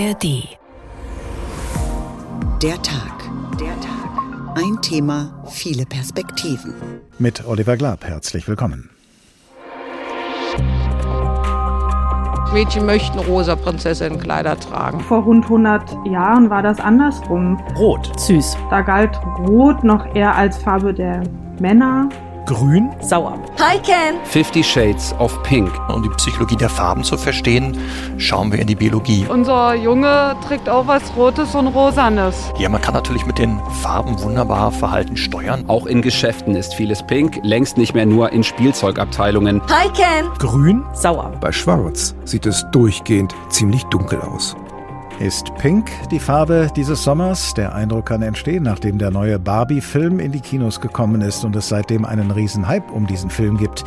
ARD. Der Tag. Der Tag. Ein Thema, viele Perspektiven. Mit Oliver Glab, herzlich willkommen. Mädchen möchten rosa Prinzessinnenkleider tragen. Vor rund 100 Jahren war das andersrum. Rot. Süß. Da galt Rot noch eher als Farbe der Männer. Grün. Sauer. Hi Ken. Fifty Shades of Pink. Um die Psychologie der Farben zu verstehen, schauen wir in die Biologie. Unser Junge trägt auch was Rotes und Rosanes. Ja, man kann natürlich mit den Farben wunderbar Verhalten steuern. Auch in Geschäften ist vieles pink, längst nicht mehr nur in Spielzeugabteilungen. Hi Ken. Grün. Sauer. Bei Schwarz sieht es durchgehend ziemlich dunkel aus. Ist Pink die Farbe dieses Sommers? Der Eindruck kann entstehen, nachdem der neue Barbie-Film in die Kinos gekommen ist und es seitdem einen riesen Hype um diesen Film gibt.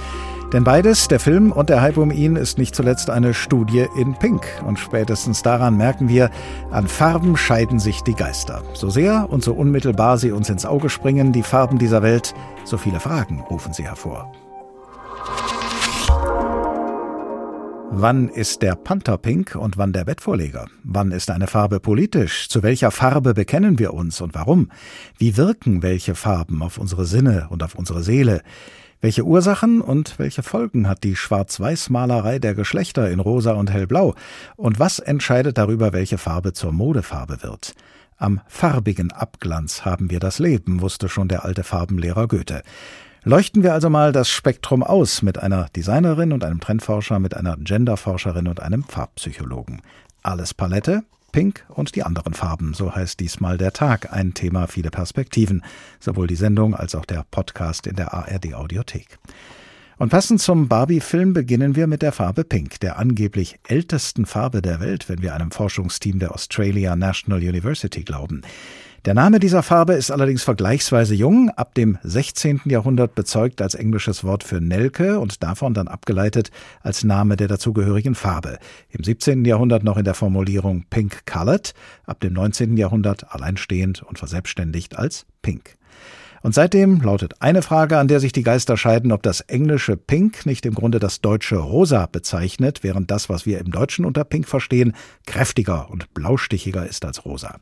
Denn beides, der Film und der Hype um ihn, ist nicht zuletzt eine Studie in Pink. Und spätestens daran merken wir, an Farben scheiden sich die Geister. So sehr und so unmittelbar sie uns ins Auge springen, die Farben dieser Welt, so viele Fragen rufen sie hervor. Wann ist der Panther pink und wann der Bettvorleger? Wann ist eine Farbe politisch? Zu welcher Farbe bekennen wir uns und warum? Wie wirken welche Farben auf unsere Sinne und auf unsere Seele? Welche Ursachen und welche Folgen hat die Schwarz-Weiß-Malerei der Geschlechter in Rosa und Hellblau? Und was entscheidet darüber, welche Farbe zur Modefarbe wird? Am farbigen Abglanz haben wir das Leben, wusste schon der alte Farbenlehrer Goethe. Leuchten wir also mal das Spektrum aus mit einer Designerin und einem Trendforscher, mit einer Genderforscherin und einem Farbpsychologen. Alles Palette, Pink und die anderen Farben, so heißt diesmal der Tag, ein Thema, viele Perspektiven, sowohl die Sendung als auch der Podcast in der ARD Audiothek. Und passend zum Barbie-Film beginnen wir mit der Farbe Pink, der angeblich ältesten Farbe der Welt, wenn wir einem Forschungsteam der Australia National University glauben. Der Name dieser Farbe ist allerdings vergleichsweise jung, ab dem 16. Jahrhundert bezeugt als englisches Wort für Nelke und davon dann abgeleitet als Name der dazugehörigen Farbe. Im 17. Jahrhundert noch in der Formulierung pink colored, ab dem 19. Jahrhundert alleinstehend und verselbstständigt als pink. Und seitdem lautet eine Frage, an der sich die Geister scheiden, ob das englische Pink nicht im Grunde das deutsche Rosa bezeichnet, während das, was wir im Deutschen unter Pink verstehen, kräftiger und blaustichiger ist als Rosa.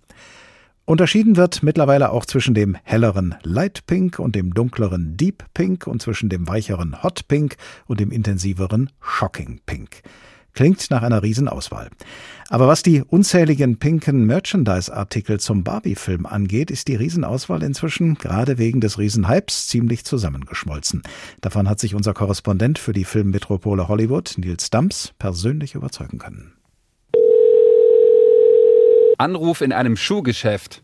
Unterschieden wird mittlerweile auch zwischen dem helleren Light Pink und dem dunkleren Deep Pink und zwischen dem weicheren Hot Pink und dem intensiveren Shocking Pink. Klingt nach einer Riesenauswahl. Aber was die unzähligen pinken Merchandise-Artikel zum Barbie-Film angeht, ist die Riesenauswahl inzwischen, gerade wegen des Riesenhypes, ziemlich zusammengeschmolzen. Davon hat sich unser Korrespondent für die Filmmetropole Hollywood, Nils Stamps, persönlich überzeugen können. Anruf in einem Schuhgeschäft.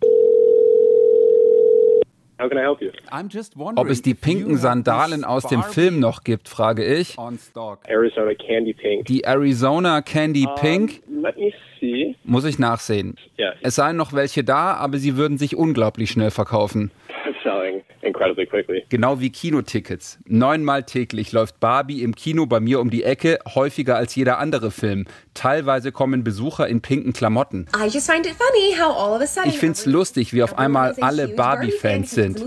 Ob es die pinken Sandalen aus dem Film noch gibt, frage ich. Arizona Candy Pink. Die Arizona Candy Pink? Let me see. Muss ich nachsehen. Yeah. Es seien noch welche da, aber sie würden sich unglaublich schnell verkaufen. Incredibly quickly. Genau wie Kinotickets. Neunmal täglich läuft Barbie im Kino bei mir um die Ecke, häufiger als jeder andere Film. Teilweise kommen Besucher in pinken Klamotten. I just find it funny how all of a sudden Ich find's lustig, wie auf einmal alle Barbie-Fans sind,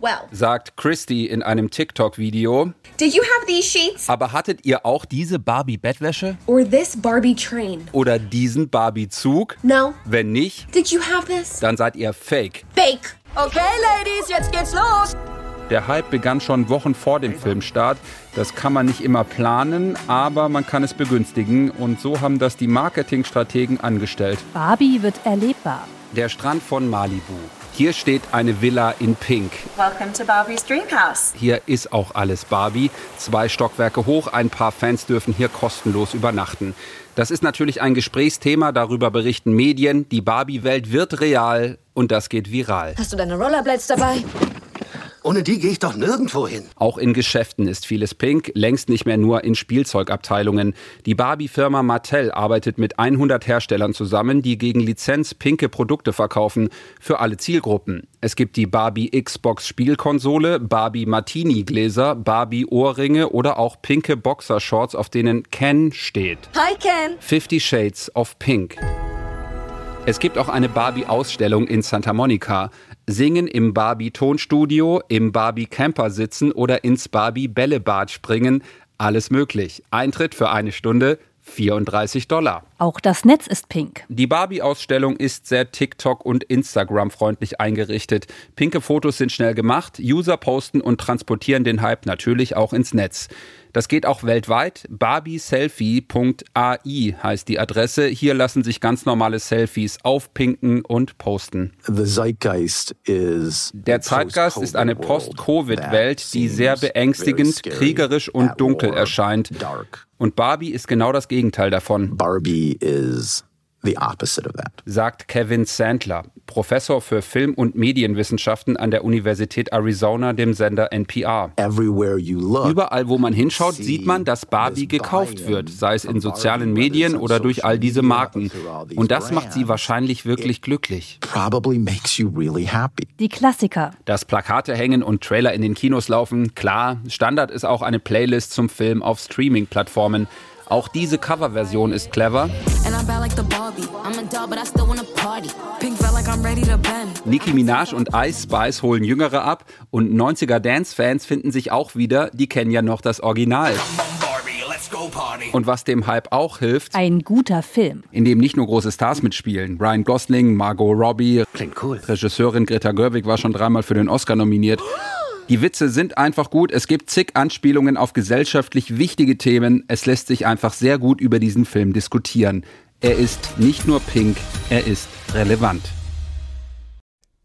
Well, sagt Christy in einem TikTok-Video. did you have these sheets Aber hattet ihr auch diese Barbie-Bettwäsche? or this Barbie train? Oder diesen Barbie-Zug? No. Wenn nicht, Did you have this? dann seid ihr fake. Fake. Okay, Ladies, jetzt geht's los. Der Hype begann schon Wochen vor dem Filmstart. Das kann man nicht immer planen, aber man kann es begünstigen. Und so haben das die Marketingstrategen angestellt. Barbie wird erlebbar. Der Strand von Malibu. Hier steht eine Villa in Pink. Welcome to Barbie's Dreamhouse. Hier ist auch alles Barbie. Zwei Stockwerke hoch, ein paar Fans dürfen hier kostenlos übernachten. Das ist natürlich ein Gesprächsthema, darüber berichten Medien. Die Barbie-Welt wird real und das geht viral. Hast du deine Rollerblades dabei? Ohne die gehe ich doch nirgendwo hin. Auch in Geschäften ist vieles pink, längst nicht mehr nur in Spielzeugabteilungen. Die Barbie-Firma Mattel arbeitet mit 100 Herstellern zusammen, die gegen Lizenz pinke Produkte verkaufen für alle Zielgruppen. Es gibt die Barbie Xbox Spielkonsole, Barbie Martini Gläser, Barbie Ohrringe oder auch pinke Boxershorts, auf denen Ken steht. Hi, Ken. Fifty Shades of Pink. Es gibt auch eine Barbie-Ausstellung in Santa Monica. Singen im Barbie-Tonstudio, im Barbie-Camper sitzen oder ins Barbie-Bällebad springen. Alles möglich. Eintritt für eine Stunde 34 Dollar. Auch das Netz ist pink. Die Barbie-Ausstellung ist sehr TikTok- und Instagram-freundlich eingerichtet. Pinke Fotos sind schnell gemacht, User posten und transportieren den Hype natürlich auch ins Netz. Das geht auch weltweit. barbieselfie.ai heißt die Adresse. Hier lassen sich ganz normale Selfies aufpinken und posten. Der Zeitgeist ist eine Post-Covid-Welt, die sehr beängstigend, kriegerisch und dunkel erscheint. Und Barbie ist genau das Gegenteil davon. Barbie is the opposite of that. Sagt Kevin Sandler, Professor für Film- und Medienwissenschaften an der Universität Arizona, dem Sender NPR. Überall, wo man hinschaut, sieht man, dass Barbie gekauft wird, sei es in sozialen Medien oder durch all diese Marken. Und das macht sie wahrscheinlich wirklich glücklich. Die Klassiker. Dass Plakate hängen und Trailer in den Kinos laufen, klar. Standard ist auch eine Playlist zum Film auf Streaming-Plattformen. Auch diese Coverversion ist clever. Nicki Minaj und Ice Spice holen Jüngere ab und 90er Dance-Fans finden sich auch wieder, die kennen ja noch das Original. Und was dem Hype auch hilft, ein guter Film, in dem nicht nur große Stars mitspielen. Ryan Gosling, Margot Robbie, Klingt cool. Regisseurin Greta Gerwig war schon dreimal für den Oscar nominiert. Die Witze sind einfach gut. Es gibt zig Anspielungen auf gesellschaftlich wichtige Themen. Es lässt sich einfach sehr gut über diesen Film diskutieren. Er ist nicht nur pink, er ist relevant.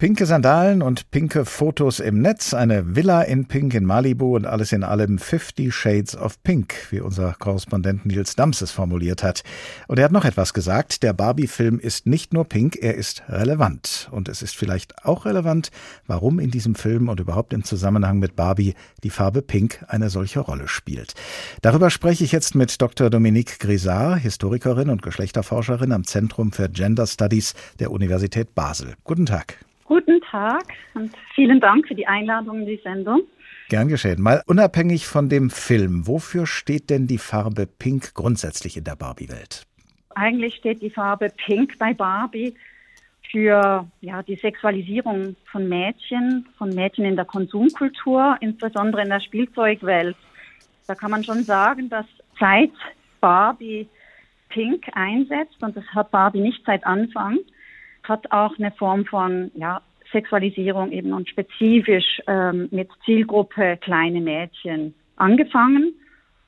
Pinke Sandalen und pinke Fotos im Netz, eine Villa in Pink in Malibu und alles in allem 50 Shades of Pink, wie unser Korrespondent Nils Dams es formuliert hat. Und er hat noch etwas gesagt, der Barbie-Film ist nicht nur pink, er ist relevant. Und es ist vielleicht auch relevant, warum in diesem Film und überhaupt im Zusammenhang mit Barbie die Farbe Pink eine solche Rolle spielt. Darüber spreche ich jetzt mit Dr. Dominique Grisard, Historikerin und Geschlechterforscherin am Zentrum für Gender Studies der Universität Basel. Guten Tag. Guten Tag und vielen Dank für die Einladung in die Sendung. Gern geschehen. Mal unabhängig von dem Film, wofür steht denn die Farbe Pink grundsätzlich in der Barbie-Welt? Eigentlich steht die Farbe Pink bei Barbie für ja, die Sexualisierung von Mädchen, von Mädchen in der Konsumkultur, insbesondere in der Spielzeugwelt. Da kann man schon sagen, dass seit Barbie Pink einsetzt, und das hat Barbie nicht seit Anfang, hat auch eine Form von ja, Sexualisierung eben und spezifisch ähm, mit Zielgruppe kleine Mädchen angefangen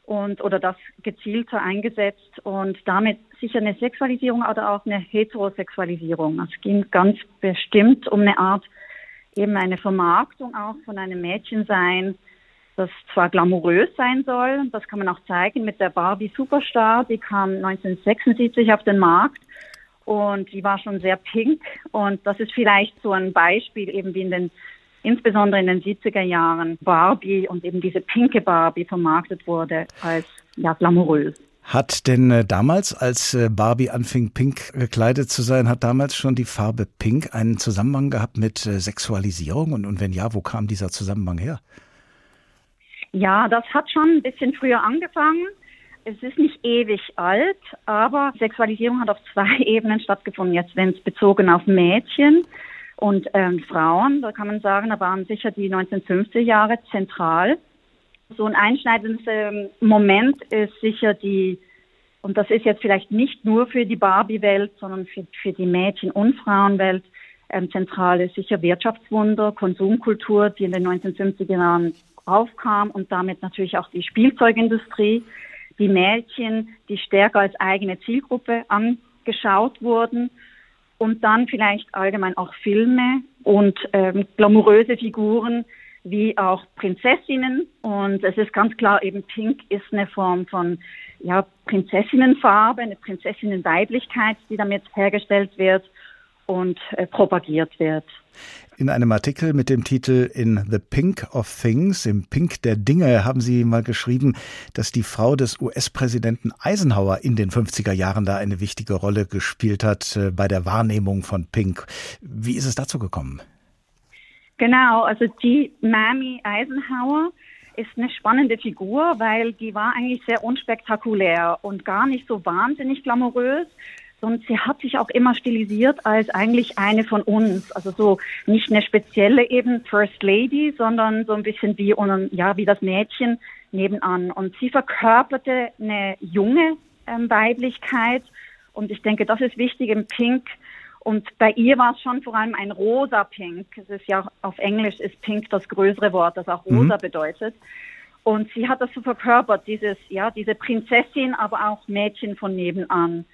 und oder das gezielter eingesetzt und damit sicher eine Sexualisierung oder auch eine Heterosexualisierung. Es ging ganz bestimmt um eine Art eben eine Vermarktung auch von einem Mädchensein, das zwar glamourös sein soll, das kann man auch zeigen mit der Barbie Superstar, die kam 1976 auf den Markt und die war schon sehr pink und das ist vielleicht so ein Beispiel eben wie in den insbesondere in den 70er Jahren Barbie und eben diese pinke Barbie vermarktet wurde als ja glamourös. Hat denn äh, damals, als äh, Barbie anfing, pink gekleidet zu sein, hat damals schon die Farbe pink einen Zusammenhang gehabt mit äh, Sexualisierung? Und, und wenn ja, wo kam dieser Zusammenhang her? Ja, das hat schon ein bisschen früher angefangen. Es ist nicht ewig alt, aber Sexualisierung hat auf zwei Ebenen stattgefunden. Jetzt, wenn es bezogen auf Mädchen und ähm, Frauen, da kann man sagen, da waren sicher die 1950er Jahre zentral. So ein einschneidendes ähm, Moment ist sicher die, und das ist jetzt vielleicht nicht nur für die Barbie-Welt, sondern für, für die Mädchen- und Frauenwelt, ähm, zentral ist sicher Wirtschaftswunder, Konsumkultur, die in den 1950er Jahren aufkam und damit natürlich auch die Spielzeugindustrie die Mädchen, die stärker als eigene Zielgruppe angeschaut wurden und dann vielleicht allgemein auch Filme und ähm, glamouröse Figuren wie auch Prinzessinnen. Und es ist ganz klar, eben Pink ist eine Form von ja, Prinzessinnenfarbe, eine Prinzessinnenweiblichkeit, die damit hergestellt wird und äh, propagiert wird. In einem Artikel mit dem Titel In the Pink of Things, im Pink der Dinge, haben Sie mal geschrieben, dass die Frau des US-Präsidenten Eisenhower in den 50er Jahren da eine wichtige Rolle gespielt hat äh, bei der Wahrnehmung von Pink. Wie ist es dazu gekommen? Genau, also die Mamie Eisenhower ist eine spannende Figur, weil die war eigentlich sehr unspektakulär und gar nicht so wahnsinnig glamourös, und sie hat sich auch immer stilisiert als eigentlich eine von uns. Also so nicht eine spezielle eben First Lady, sondern so ein bisschen wie, ja, wie das Mädchen nebenan. Und sie verkörperte eine junge ähm, Weiblichkeit. Und ich denke, das ist wichtig im Pink. Und bei ihr war es schon vor allem ein rosa Pink. Es ist ja auf Englisch ist Pink das größere Wort, das auch rosa mhm. bedeutet. Und sie hat das so verkörpert, dieses, ja, diese Prinzessin, aber auch Mädchen von nebenan.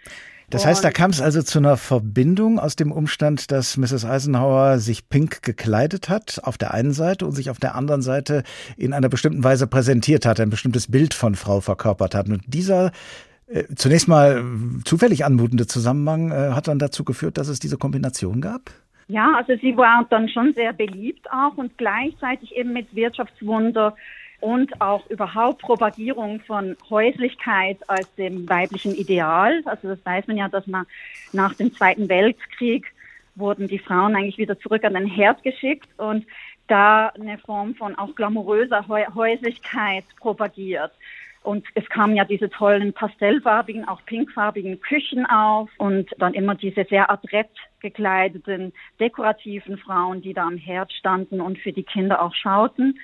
Das heißt, da kam es also zu einer Verbindung aus dem Umstand, dass Mrs. Eisenhower sich pink gekleidet hat auf der einen Seite und sich auf der anderen Seite in einer bestimmten Weise präsentiert hat, ein bestimmtes Bild von Frau verkörpert hat. Und dieser äh, zunächst mal zufällig anmutende Zusammenhang äh, hat dann dazu geführt, dass es diese Kombination gab? Ja, also sie war dann schon sehr beliebt auch und gleichzeitig eben mit Wirtschaftswunder und auch überhaupt Propagierung von Häuslichkeit als dem weiblichen Ideal. Also das weiß man ja, dass man nach dem Zweiten Weltkrieg wurden die Frauen eigentlich wieder zurück an den Herd geschickt und da eine Form von auch glamouröser Häuslichkeit propagiert. Und es kamen ja diese tollen pastellfarbigen, auch pinkfarbigen Küchen auf und dann immer diese sehr adrett gekleideten, dekorativen Frauen, die da am Herd standen und für die Kinder auch schauten.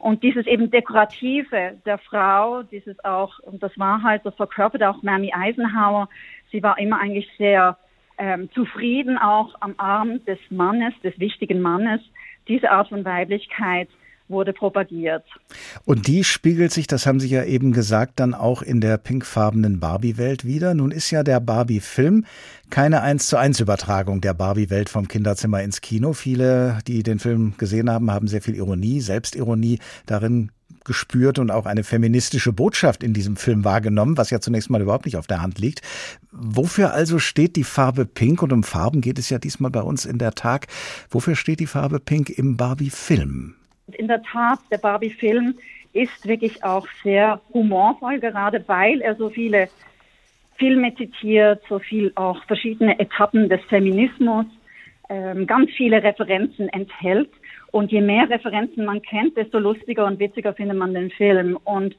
Und dieses eben Dekorative der Frau, dieses auch, und das war halt, das verkörperte auch Mamie Eisenhower, sie war immer eigentlich sehr ähm, zufrieden auch am Arm des Mannes, des wichtigen Mannes. Diese Art von Weiblichkeit wurde propagiert. Und die spiegelt sich, das haben Sie ja eben gesagt, dann auch in der pinkfarbenen Barbie-Welt wieder. Nun ist ja der Barbie-Film keine 1 zu 1 Übertragung der Barbie-Welt vom Kinderzimmer ins Kino. Viele, die den Film gesehen haben, haben sehr viel Ironie, Selbstironie darin gespürt und auch eine feministische Botschaft in diesem Film wahrgenommen, was ja zunächst mal überhaupt nicht auf der Hand liegt. Wofür also steht die Farbe Pink? Und um Farben geht es ja diesmal bei uns in der Tag. Wofür steht die Farbe Pink im Barbie-Film? In der Tat, der Barbie-Film ist wirklich auch sehr humorvoll, gerade weil er so viele Filme zitiert, so viel auch verschiedene Etappen des Feminismus, ähm, ganz viele Referenzen enthält. Und je mehr Referenzen man kennt, desto lustiger und witziger findet man den Film. Und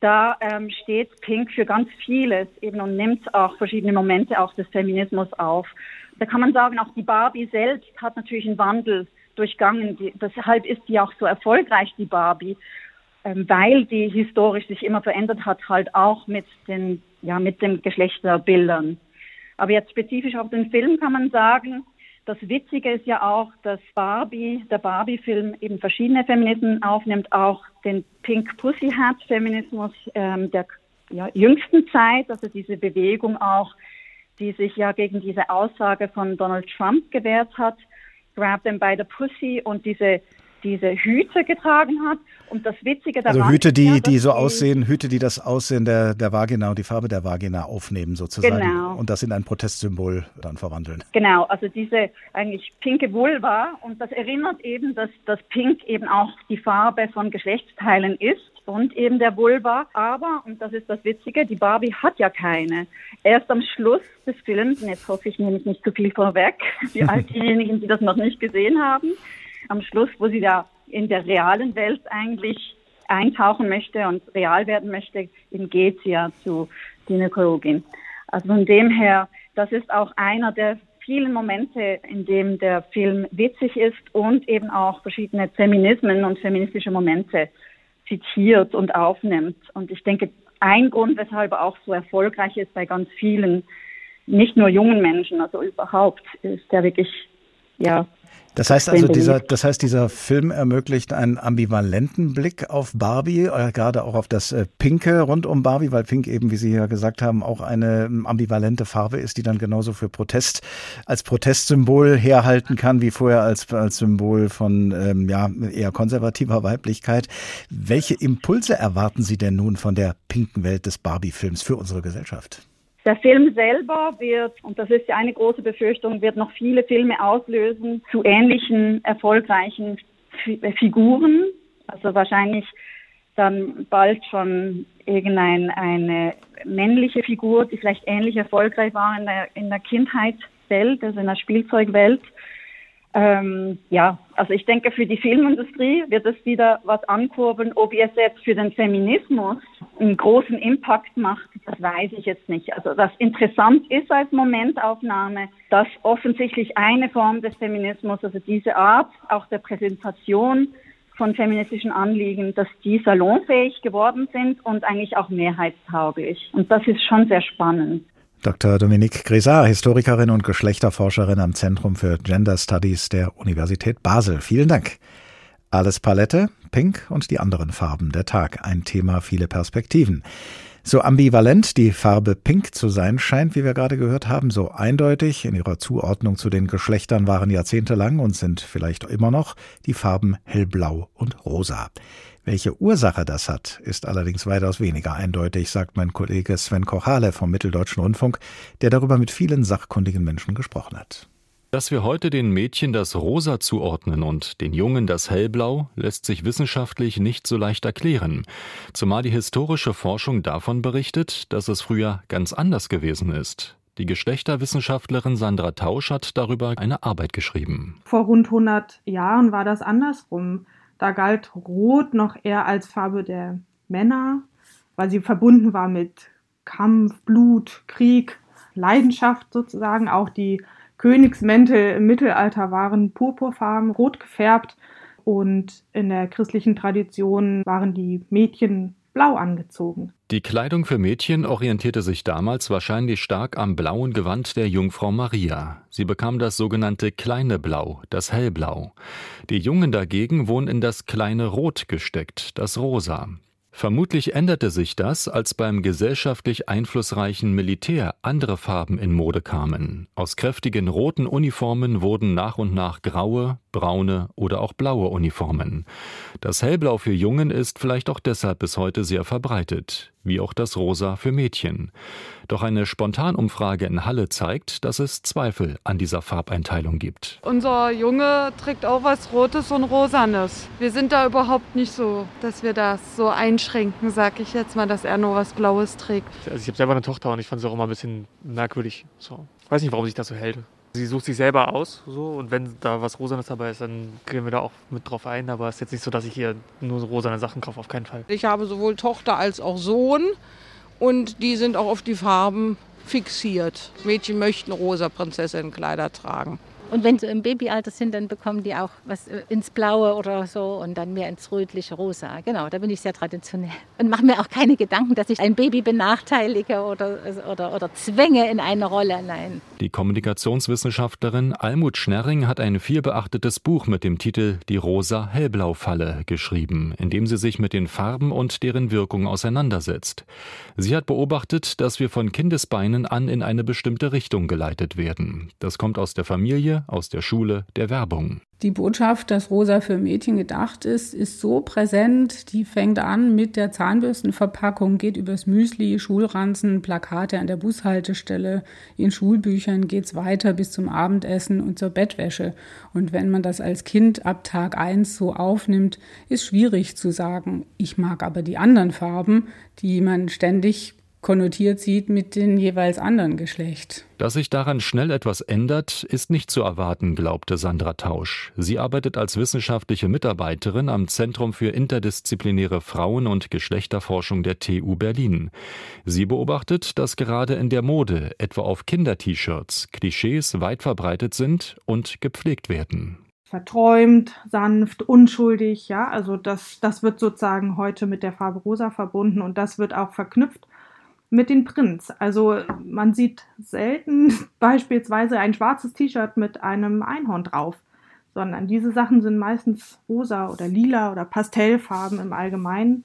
da ähm, steht Pink für ganz vieles eben und nimmt auch verschiedene Momente auch des Feminismus auf. Da kann man sagen, auch die Barbie selbst hat natürlich einen Wandel durchgangen. Die, deshalb ist die auch so erfolgreich, die Barbie, ähm, weil die historisch sich immer verändert hat, halt auch mit den, ja, mit den Geschlechterbildern. Aber jetzt spezifisch auf den Film kann man sagen, das Witzige ist ja auch, dass Barbie, der Barbie-Film eben verschiedene Feminismen aufnimmt, auch den Pink Pussy Hat Feminismus ähm, der ja, jüngsten Zeit, also diese Bewegung auch, die sich ja gegen diese Aussage von Donald Trump gewehrt hat, Grab Them by the Pussy und diese diese Hüte getragen hat. Und das Witzige daran Also Hüte, die, ja, die so aussehen, Hüte, die das Aussehen der, der Vagina und die Farbe der Vagina aufnehmen sozusagen. Genau. Und das in ein Protestsymbol dann verwandeln. Genau, also diese eigentlich pinke Vulva. Und das erinnert eben, dass das Pink eben auch die Farbe von Geschlechtsteilen ist und eben der Vulva. Aber, und das ist das Witzige, die Barbie hat ja keine. Erst am Schluss des Films, und jetzt hoffe ich, nehme ich nicht zu viel vorweg, für all diejenigen, die das noch nicht gesehen haben, am Schluss, wo sie da in der realen Welt eigentlich eintauchen möchte und real werden möchte, eben geht sie ja zu Gynäkologin. Also von dem her, das ist auch einer der vielen Momente, in dem der Film witzig ist und eben auch verschiedene Feminismen und feministische Momente zitiert und aufnimmt. Und ich denke, ein Grund, weshalb er auch so erfolgreich ist bei ganz vielen, nicht nur jungen Menschen, also überhaupt, ist der wirklich, ja. Das heißt also, dieser, das heißt, dieser Film ermöglicht einen ambivalenten Blick auf Barbie, äh, gerade auch auf das äh, Pinke rund um Barbie, weil Pink eben, wie Sie ja gesagt haben, auch eine ähm, ambivalente Farbe ist, die dann genauso für Protest als Protestsymbol herhalten kann, wie vorher als, als Symbol von ähm, ja, eher konservativer Weiblichkeit. Welche Impulse erwarten Sie denn nun von der pinken Welt des Barbie-Films für unsere Gesellschaft? Der Film selber wird, und das ist ja eine große Befürchtung, wird noch viele Filme auslösen zu ähnlichen erfolgreichen F Figuren. Also wahrscheinlich dann bald schon irgendeine eine männliche Figur, die vielleicht ähnlich erfolgreich war in der, in der Kindheitswelt, also in der Spielzeugwelt. Ähm, ja, also ich denke, für die Filmindustrie wird es wieder was ankurbeln. Ob es jetzt für den Feminismus einen großen Impact macht, das weiß ich jetzt nicht. Also was interessant ist als Momentaufnahme, dass offensichtlich eine Form des Feminismus, also diese Art auch der Präsentation von feministischen Anliegen, dass die salonfähig geworden sind und eigentlich auch mehrheitstauglich. Und das ist schon sehr spannend. Dr. Dominique Grisard, Historikerin und Geschlechterforscherin am Zentrum für Gender Studies der Universität Basel. Vielen Dank. Alles Palette, Pink und die anderen Farben der Tag. Ein Thema, viele Perspektiven. So ambivalent die Farbe Pink zu sein scheint, wie wir gerade gehört haben, so eindeutig in ihrer Zuordnung zu den Geschlechtern waren jahrzehntelang und sind vielleicht immer noch die Farben hellblau und rosa. Welche Ursache das hat, ist allerdings weitaus weniger eindeutig, sagt mein Kollege Sven Kochale vom Mitteldeutschen Rundfunk, der darüber mit vielen sachkundigen Menschen gesprochen hat. Dass wir heute den Mädchen das Rosa zuordnen und den Jungen das Hellblau, lässt sich wissenschaftlich nicht so leicht erklären, zumal die historische Forschung davon berichtet, dass es früher ganz anders gewesen ist. Die Geschlechterwissenschaftlerin Sandra Tausch hat darüber eine Arbeit geschrieben. Vor rund 100 Jahren war das andersrum. Da galt Rot noch eher als Farbe der Männer, weil sie verbunden war mit Kampf, Blut, Krieg, Leidenschaft sozusagen. Auch die Königsmäntel im Mittelalter waren purpurfarben, rot gefärbt und in der christlichen Tradition waren die Mädchen blau angezogen. Die Kleidung für Mädchen orientierte sich damals wahrscheinlich stark am blauen Gewand der Jungfrau Maria. Sie bekam das sogenannte kleine Blau, das Hellblau. Die Jungen dagegen wurden in das kleine Rot gesteckt, das Rosa. Vermutlich änderte sich das, als beim gesellschaftlich einflussreichen Militär andere Farben in Mode kamen. Aus kräftigen roten Uniformen wurden nach und nach graue, braune oder auch blaue Uniformen. Das Hellblau für Jungen ist vielleicht auch deshalb bis heute sehr verbreitet, wie auch das Rosa für Mädchen. Doch eine Spontanumfrage in Halle zeigt, dass es Zweifel an dieser Farbeinteilung gibt. Unser Junge trägt auch was Rotes und Rosanes. Wir sind da überhaupt nicht so, dass wir das so einschränken, sag ich jetzt mal, dass er nur was Blaues trägt. Also ich habe selber eine Tochter und ich fand es auch immer ein bisschen merkwürdig. So. Ich weiß nicht, warum sich das so hält. Sie sucht sich selber aus, so und wenn da was Rosanes dabei ist, dann gehen wir da auch mit drauf ein. Aber es ist jetzt nicht so, dass ich hier nur rosane Sachen kaufe, auf keinen Fall. Ich habe sowohl Tochter als auch Sohn und die sind auch auf die Farben fixiert. Mädchen möchten rosa Prinzessinnenkleider tragen. Und wenn sie im Babyalter sind, dann bekommen die auch was äh, ins Blaue oder so und dann mehr ins rötliche Rosa. Genau, da bin ich sehr traditionell. Und mache mir auch keine Gedanken, dass ich ein Baby benachteilige oder, oder, oder zwänge in eine Rolle. Nein. Die Kommunikationswissenschaftlerin Almut Schnerring hat ein vielbeachtetes Buch mit dem Titel Die rosa-hellblau-Falle geschrieben, in dem sie sich mit den Farben und deren Wirkung auseinandersetzt. Sie hat beobachtet, dass wir von Kindesbeinen an in eine bestimmte Richtung geleitet werden. Das kommt aus der Familie, aus der Schule, der Werbung. Die Botschaft, dass Rosa für Mädchen gedacht ist, ist so präsent. Die fängt an mit der Zahnbürstenverpackung, geht übers Müsli, Schulranzen, Plakate an der Bushaltestelle. In Schulbüchern geht es weiter bis zum Abendessen und zur Bettwäsche. Und wenn man das als Kind ab Tag 1 so aufnimmt, ist schwierig zu sagen, ich mag aber die anderen Farben, die man ständig konnotiert sieht mit dem jeweils anderen Geschlecht. Dass sich daran schnell etwas ändert, ist nicht zu erwarten, glaubte Sandra Tausch. Sie arbeitet als wissenschaftliche Mitarbeiterin am Zentrum für interdisziplinäre Frauen- und Geschlechterforschung der TU Berlin. Sie beobachtet, dass gerade in der Mode, etwa auf Kinder-T-Shirts, Klischees weit verbreitet sind und gepflegt werden verträumt, sanft, unschuldig, ja, also das, das wird sozusagen heute mit der Farbe rosa verbunden und das wird auch verknüpft mit den Prints. Also man sieht selten beispielsweise ein schwarzes T-Shirt mit einem Einhorn drauf, sondern diese Sachen sind meistens rosa oder lila oder Pastellfarben im Allgemeinen.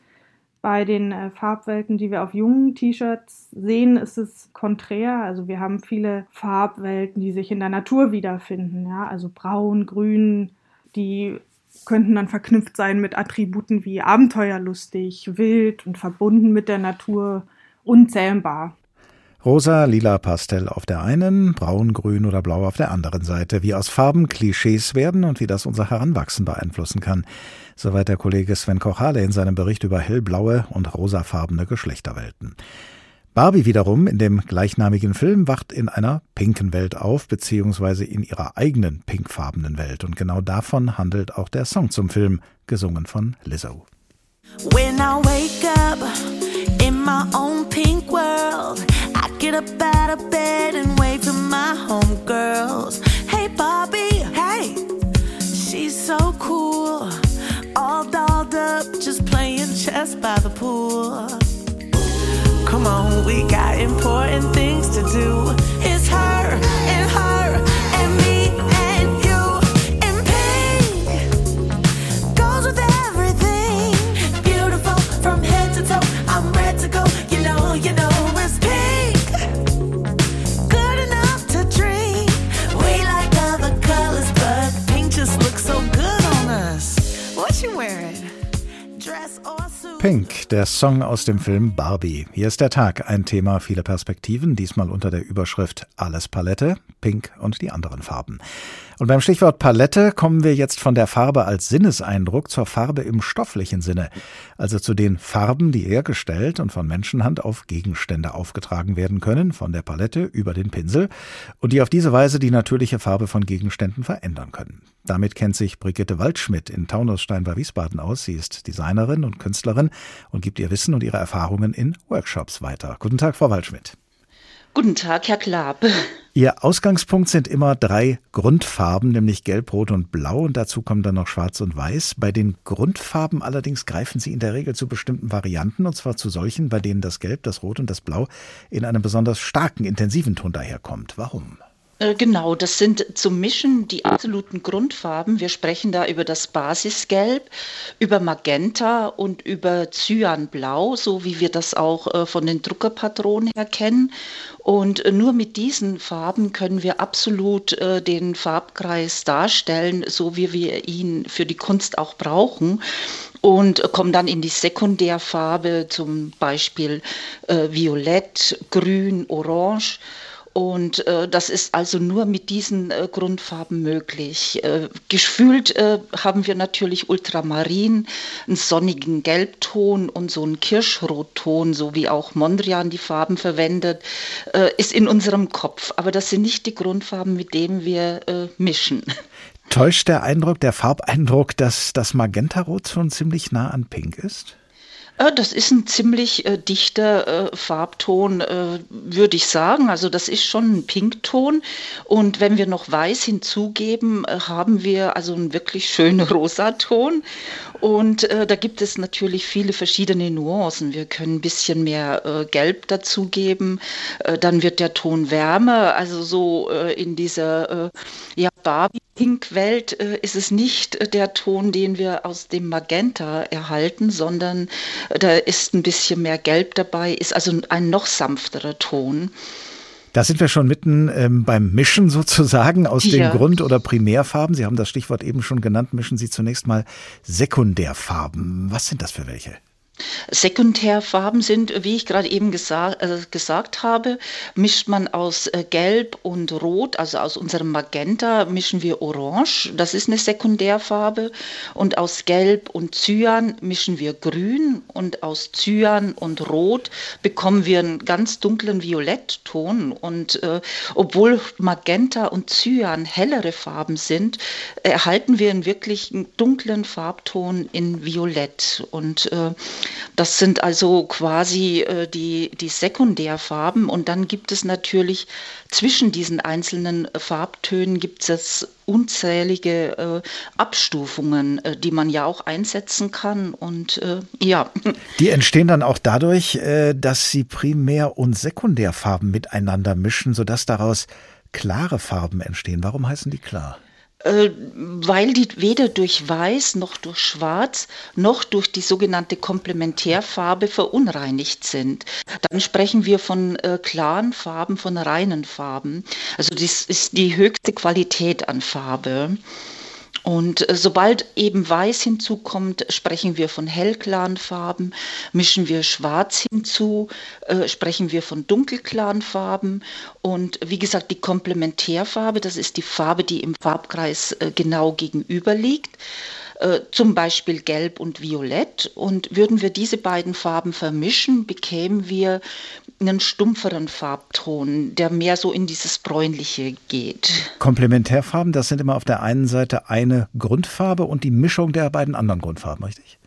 Bei den äh, Farbwelten, die wir auf jungen T-Shirts sehen, ist es konträr. Also wir haben viele Farbwelten, die sich in der Natur wiederfinden. Ja? Also braun, grün, die könnten dann verknüpft sein mit Attributen wie abenteuerlustig, wild und verbunden mit der Natur unzähmbar. Rosa, lila Pastell auf der einen, braun, grün oder blau auf der anderen Seite. Wie aus Farben Klischees werden und wie das unser Heranwachsen beeinflussen kann. Soweit der Kollege Sven Kochale in seinem Bericht über hellblaue und rosafarbene Geschlechterwelten. Barbie wiederum in dem gleichnamigen Film wacht in einer pinken Welt auf, beziehungsweise in ihrer eigenen pinkfarbenen Welt. Und genau davon handelt auch der Song zum Film, gesungen von Lizzo. When I wake up my own pink world. I get up out of bed and wave to my homegirls. Hey, Bobby, hey, she's so cool. All dolled up, just playing chess by the pool. Come on, we got important things to do. It's her and her and me Pink, der Song aus dem Film Barbie. Hier ist der Tag, ein Thema, viele Perspektiven, diesmal unter der Überschrift Alles Palette, Pink und die anderen Farben. Und beim Stichwort Palette kommen wir jetzt von der Farbe als Sinneseindruck zur Farbe im stofflichen Sinne, also zu den Farben, die hergestellt und von Menschenhand auf Gegenstände aufgetragen werden können, von der Palette über den Pinsel und die auf diese Weise die natürliche Farbe von Gegenständen verändern können. Damit kennt sich Brigitte Waldschmidt in Taunusstein bei Wiesbaden aus. Sie ist Designerin und Künstlerin und gibt ihr Wissen und ihre Erfahrungen in Workshops weiter. Guten Tag, Frau Waldschmidt. Guten Tag, Herr Klab. Ihr Ausgangspunkt sind immer drei Grundfarben, nämlich Gelb, Rot und Blau und dazu kommen dann noch Schwarz und Weiß. Bei den Grundfarben allerdings greifen Sie in der Regel zu bestimmten Varianten und zwar zu solchen, bei denen das Gelb, das Rot und das Blau in einem besonders starken, intensiven Ton daherkommt. Warum? Äh, Genau, das sind zum Mischen die absoluten Grundfarben. Wir sprechen da über das Basisgelb, über Magenta und über Cyanblau, so wie wir das auch äh, von den Druckerpatronen her kennen. Und äh, nur mit diesen Farben können wir absolut den Farbkreis darstellen, so wie wir ihn für die Kunst auch brauchen. Und kommen dann in die Sekundärfarbe, zum Beispiel Violett, Grün, Orange. Und äh, das ist also nur mit diesen äh, Grundfarben möglich. Äh, gefühlt äh, haben wir natürlich Ultramarin, einen sonnigen Gelbton und so einen Kirschrotton, so wie auch Mondrian die Farben verwendet, äh, ist in unserem Kopf. Aber das sind nicht die Grundfarben, mit denen wir äh, mischen. Täuscht der Eindruck, der Farbeindruck, dass das Magentarot schon ziemlich nah an Pink ist? Äh, Das ist ein ziemlich äh, dichter äh, Farbton, äh, würde ich sagen. Also das ist schon ein Pinkton. Und wenn wir noch Weiß hinzugeben, äh, haben wir also einen wirklich schönen Rosaton. Und äh, da gibt es natürlich viele verschiedene Nuancen. Wir können ein bisschen mehr Gelb dazugeben. Dann wird der Ton wärmer. Also so in dieser ja, Barbie-Pink-Welt äh, ist es nicht äh, der Ton, den wir aus dem Magenta erhalten, sondern äh, da ist ein bisschen mehr Gelb dabei, ist also ein noch sanfterer Ton. Da sind wir schon mitten ähm, beim Mischen sozusagen aus Ja. den Grund- oder Primärfarben. Sie haben das Stichwort eben schon genannt. Mischen Sie zunächst mal Sekundärfarben. Was sind das für welche? Sekundärfarben sind, wie ich gerade eben gesa äh, gesagt habe, mischt man aus äh, Gelb und Rot, also aus unserem Magenta mischen wir Orange, das ist eine Sekundärfarbe, und aus Gelb und Cyan mischen wir Grün und aus Cyan und Rot bekommen wir einen ganz dunklen Violettton. Und äh, obwohl Magenta und Cyan hellere Farben sind, erhalten wir einen wirklich dunklen Farbton in Violett. Und äh, das sind also quasi äh, die, die Sekundärfarben. Und dann gibt es natürlich zwischen diesen einzelnen Farbtönen gibt es unzählige äh, Abstufungen, äh, die man ja auch einsetzen kann. Und äh, ja. Die entstehen dann auch dadurch, äh, dass Sie Primär- und Sekundärfarben miteinander mischen, sodass daraus klare Farben entstehen. Warum heißen die klar? Äh, weil die weder durch Weiß noch durch Schwarz noch durch die sogenannte Komplementärfarbe verunreinigt sind. Dann sprechen wir von äh, klaren Farben, von reinen Farben. Also das ist die höchste Qualität an Farbe. Und äh, sobald eben Weiß hinzukommt, sprechen wir von hellklaren Farben, mischen wir Schwarz hinzu, äh, sprechen wir von dunkelklaren Farben. Und wie gesagt, die Komplementärfarbe, das ist die Farbe, die im Farbkreis äh, genau gegenüber liegt. Äh, zum Beispiel Gelb und Violett. Und würden wir diese beiden Farben vermischen, bekämen wir einen stumpferen Farbton, der mehr so in dieses Bräunliche geht. Komplementärfarben, das sind immer auf der einen Seite eine Grundfarbe und die Mischung der beiden anderen Grundfarben, richtig?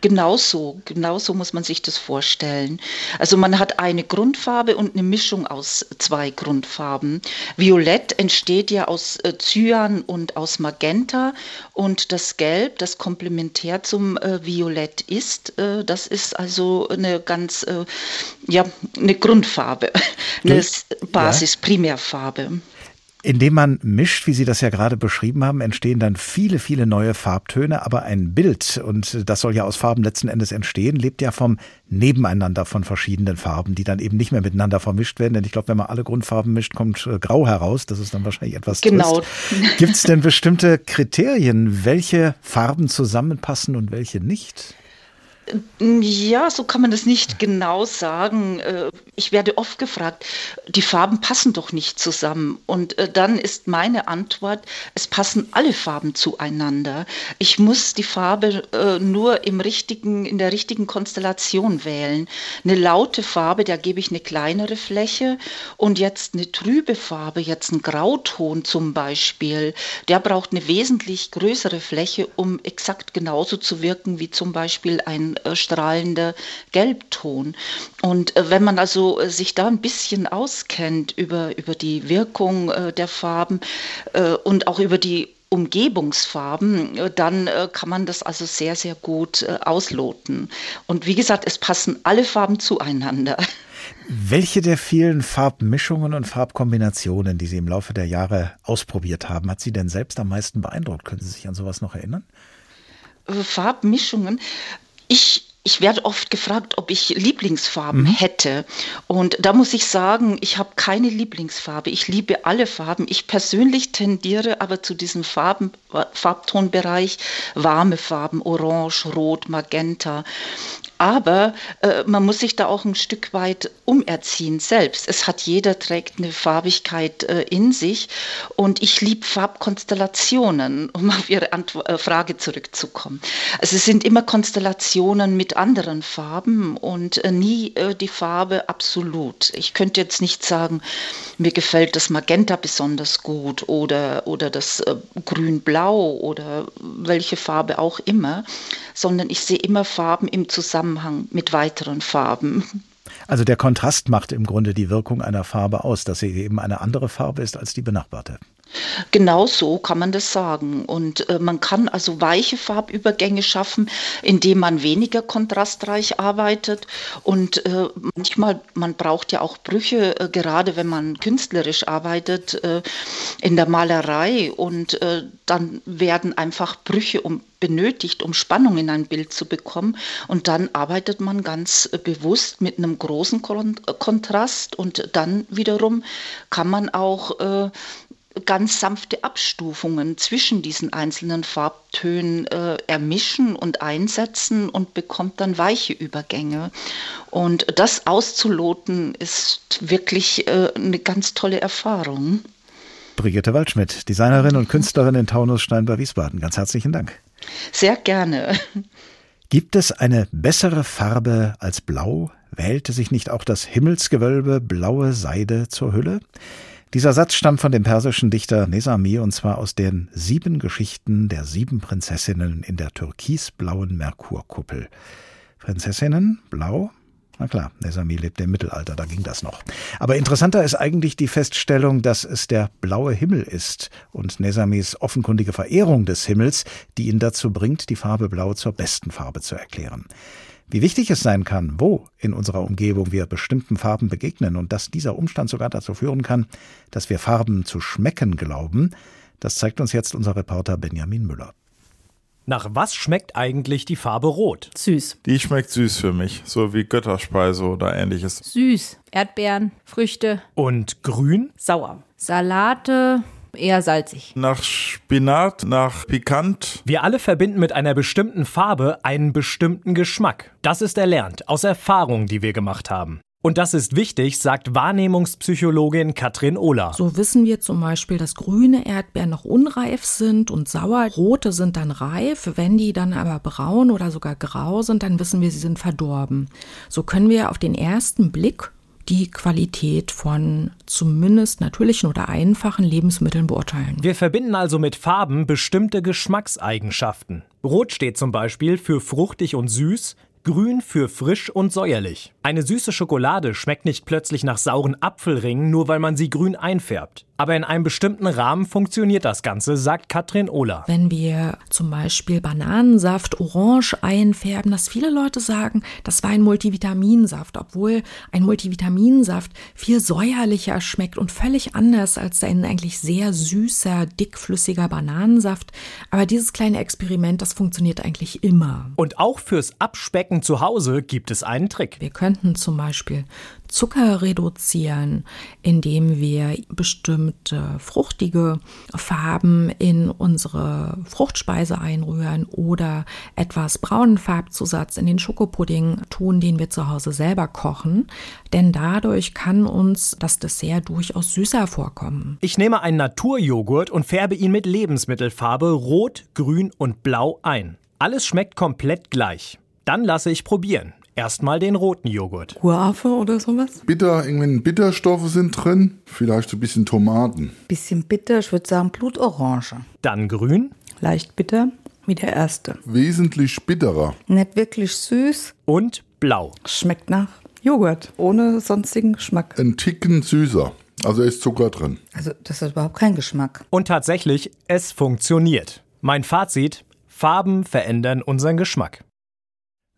Genauso, genauso muss man sich das vorstellen. Also man hat eine Grundfarbe und eine Mischung aus zwei Grundfarben. Violett entsteht ja aus äh, Cyan und aus Magenta und das Gelb, das komplementär zum äh, Violett ist, äh, das ist also eine ganz, ja, eine Grundfarbe, eine Durch- Basis-Primärfarbe. Indem man mischt, wie Sie das ja gerade beschrieben haben, entstehen dann viele, viele neue Farbtöne, aber ein Bild, und das soll ja aus Farben letzten Endes entstehen, lebt ja vom Nebeneinander von verschiedenen Farben, die dann eben nicht mehr miteinander vermischt werden. Denn ich glaube, wenn man alle Grundfarben mischt, kommt äh, Grau heraus. Das ist dann wahrscheinlich etwas Genau. Gibt es denn bestimmte Kriterien, welche Farben zusammenpassen und welche nicht? Ja, so kann man das nicht genau sagen. Äh, Ich werde oft gefragt, die Farben passen doch nicht zusammen. Und äh, dann ist meine Antwort, es passen alle Farben zueinander. Ich muss die Farbe äh, nur im richtigen, in der richtigen Konstellation wählen. Eine laute Farbe, da gebe ich eine kleinere Fläche. Und jetzt eine trübe Farbe, jetzt ein Grauton zum Beispiel, der braucht eine wesentlich größere Fläche, um exakt genauso zu wirken wie zum Beispiel ein strahlender Gelbton. Und äh, wenn man also äh, sich da ein bisschen auskennt über, über die Wirkung äh, der Farben äh, und auch über die Umgebungsfarben, äh, dann äh, kann man das also sehr, sehr gut äh, ausloten. Und wie gesagt, es passen alle Farben zueinander. Welche der vielen Farbmischungen und Farbkombinationen, die Sie im Laufe der Jahre ausprobiert haben, hat Sie denn selbst am meisten beeindruckt? Können Sie sich an sowas noch erinnern? Äh, Farbmischungen. Ich, ich werde oft gefragt, ob ich Lieblingsfarben hätte. Und da muss ich sagen, ich habe keine Lieblingsfarbe. Ich liebe alle Farben. Ich persönlich tendiere aber zu diesem Farben, Farbtonbereich warme Farben, Orange, Rot, Magenta. Aber äh, man muss sich da auch ein Stück weit umerziehen selbst. Es hat jeder trägt eine Farbigkeit äh, in sich und ich liebe Farbkonstellationen, um auf Ihre Antwo äh, Frage zurückzukommen. Also es sind immer Konstellationen mit anderen Farben und äh, nie äh, die Farbe absolut. Ich könnte jetzt nicht sagen, mir gefällt das Magenta besonders gut oder, oder das äh, Grün-Blau oder welche Farbe auch immer, sondern ich sehe immer Farben im Zusammenhang mit weiteren Farben. Also der Kontrast macht im Grunde die Wirkung einer Farbe aus, dass sie eben eine andere Farbe ist als die benachbarte. Genau so kann man das sagen. Und äh, man kann also weiche Farbübergänge schaffen, indem man weniger kontrastreich arbeitet. Und äh, manchmal, man braucht ja auch Brüche, äh, gerade wenn man künstlerisch arbeitet, äh, in der Malerei. Und äh, dann werden einfach Brüche um, benötigt, um Spannung in ein Bild zu bekommen. Und dann arbeitet man ganz äh, bewusst mit einem großen Kon Kontrast. Und dann wiederum kann man auch ganz sanfte Abstufungen zwischen diesen einzelnen Farbtönen äh, ermischen und einsetzen und bekommt dann weiche Übergänge. Und das auszuloten ist wirklich äh, eine ganz tolle Erfahrung. Brigitte Waldschmidt, Designerin und Künstlerin in Taunusstein bei Wiesbaden. Ganz herzlichen Dank. Sehr gerne. Gibt es eine bessere Farbe als Blau? Wählte sich nicht auch das Himmelsgewölbe blaue Seide zur Hülle? Dieser Satz stammt von dem persischen Dichter Nesami und zwar aus den sieben Geschichten der sieben Prinzessinnen in der türkisblauen Merkurkuppel. Prinzessinnen, blau? Na klar, Nesami lebte im Mittelalter, da ging das noch. Aber interessanter ist eigentlich die Feststellung, dass es der blaue Himmel ist und Nesamis offenkundige Verehrung des Himmels, die ihn dazu bringt, die Farbe Blau zur besten Farbe zu erklären. Wie wichtig es sein kann, wo in unserer Umgebung wir bestimmten Farben begegnen und dass dieser Umstand sogar dazu führen kann, dass wir Farben zu schmecken glauben, das zeigt uns jetzt unser Reporter Benjamin Müller. Nach was schmeckt eigentlich die Farbe Rot? Süß. Die schmeckt süß für mich, so wie Götterspeise oder ähnliches. Süß. Erdbeeren, Früchte. Und grün? Sauer. Salate, eher salzig. Nach Spinat, nach Pikant. Wir alle verbinden mit einer bestimmten Farbe einen bestimmten Geschmack. Das ist erlernt aus Erfahrungen, die wir gemacht haben. Und das ist wichtig, sagt Wahrnehmungspsychologin Katrin Ohler. So wissen wir zum Beispiel, dass grüne Erdbeeren noch unreif sind und sauer. Rote sind dann reif. Wenn die dann aber braun oder sogar grau sind, dann wissen wir, sie sind verdorben. So können wir auf den ersten Blick die Qualität von zumindest natürlichen oder einfachen Lebensmitteln beurteilen. Wir verbinden also mit Farben bestimmte Geschmackseigenschaften. Rot steht zum Beispiel für fruchtig und süß, grün für frisch und säuerlich. Eine süße Schokolade schmeckt nicht plötzlich nach sauren Apfelringen, nur weil man sie grün einfärbt. Aber in einem bestimmten Rahmen funktioniert das Ganze, sagt Katrin Ohler. Wenn wir zum Beispiel Bananensaft orange einfärben, dass viele Leute sagen, das war ein Multivitaminsaft, obwohl ein Multivitaminsaft viel säuerlicher schmeckt und völlig anders als ein eigentlich sehr süßer, dickflüssiger Bananensaft. Aber dieses kleine Experiment, das funktioniert eigentlich immer. Und auch fürs Abspecken zu Hause gibt es einen Trick. Wir könnten zum Beispiel Zucker reduzieren, indem wir bestimmte fruchtige Farben in unsere Fruchtspeise einrühren oder etwas braunen Farbzusatz in den Schokopudding tun, den wir zu Hause selber kochen. Denn dadurch kann uns das Dessert durchaus süßer vorkommen. Ich nehme einen Naturjoghurt und färbe ihn mit Lebensmittelfarbe Rot, Grün und Blau ein. Alles schmeckt komplett gleich. Dann lasse ich probieren. Erstmal den roten Joghurt. Guave oder sowas? Bitter, irgendwie Bitterstoffe sind drin. Vielleicht so ein bisschen Tomaten. Bisschen bitter, ich würde sagen Blutorange. Dann grün. Leicht bitter, wie der erste. Wesentlich bitterer. Nicht wirklich süß. Und blau. Schmeckt nach Joghurt, ohne sonstigen Geschmack. Ein Ticken süßer. Also ist Zucker drin. Also das hat überhaupt keinen Geschmack. Und tatsächlich, es funktioniert. Mein Fazit, Farben verändern unseren Geschmack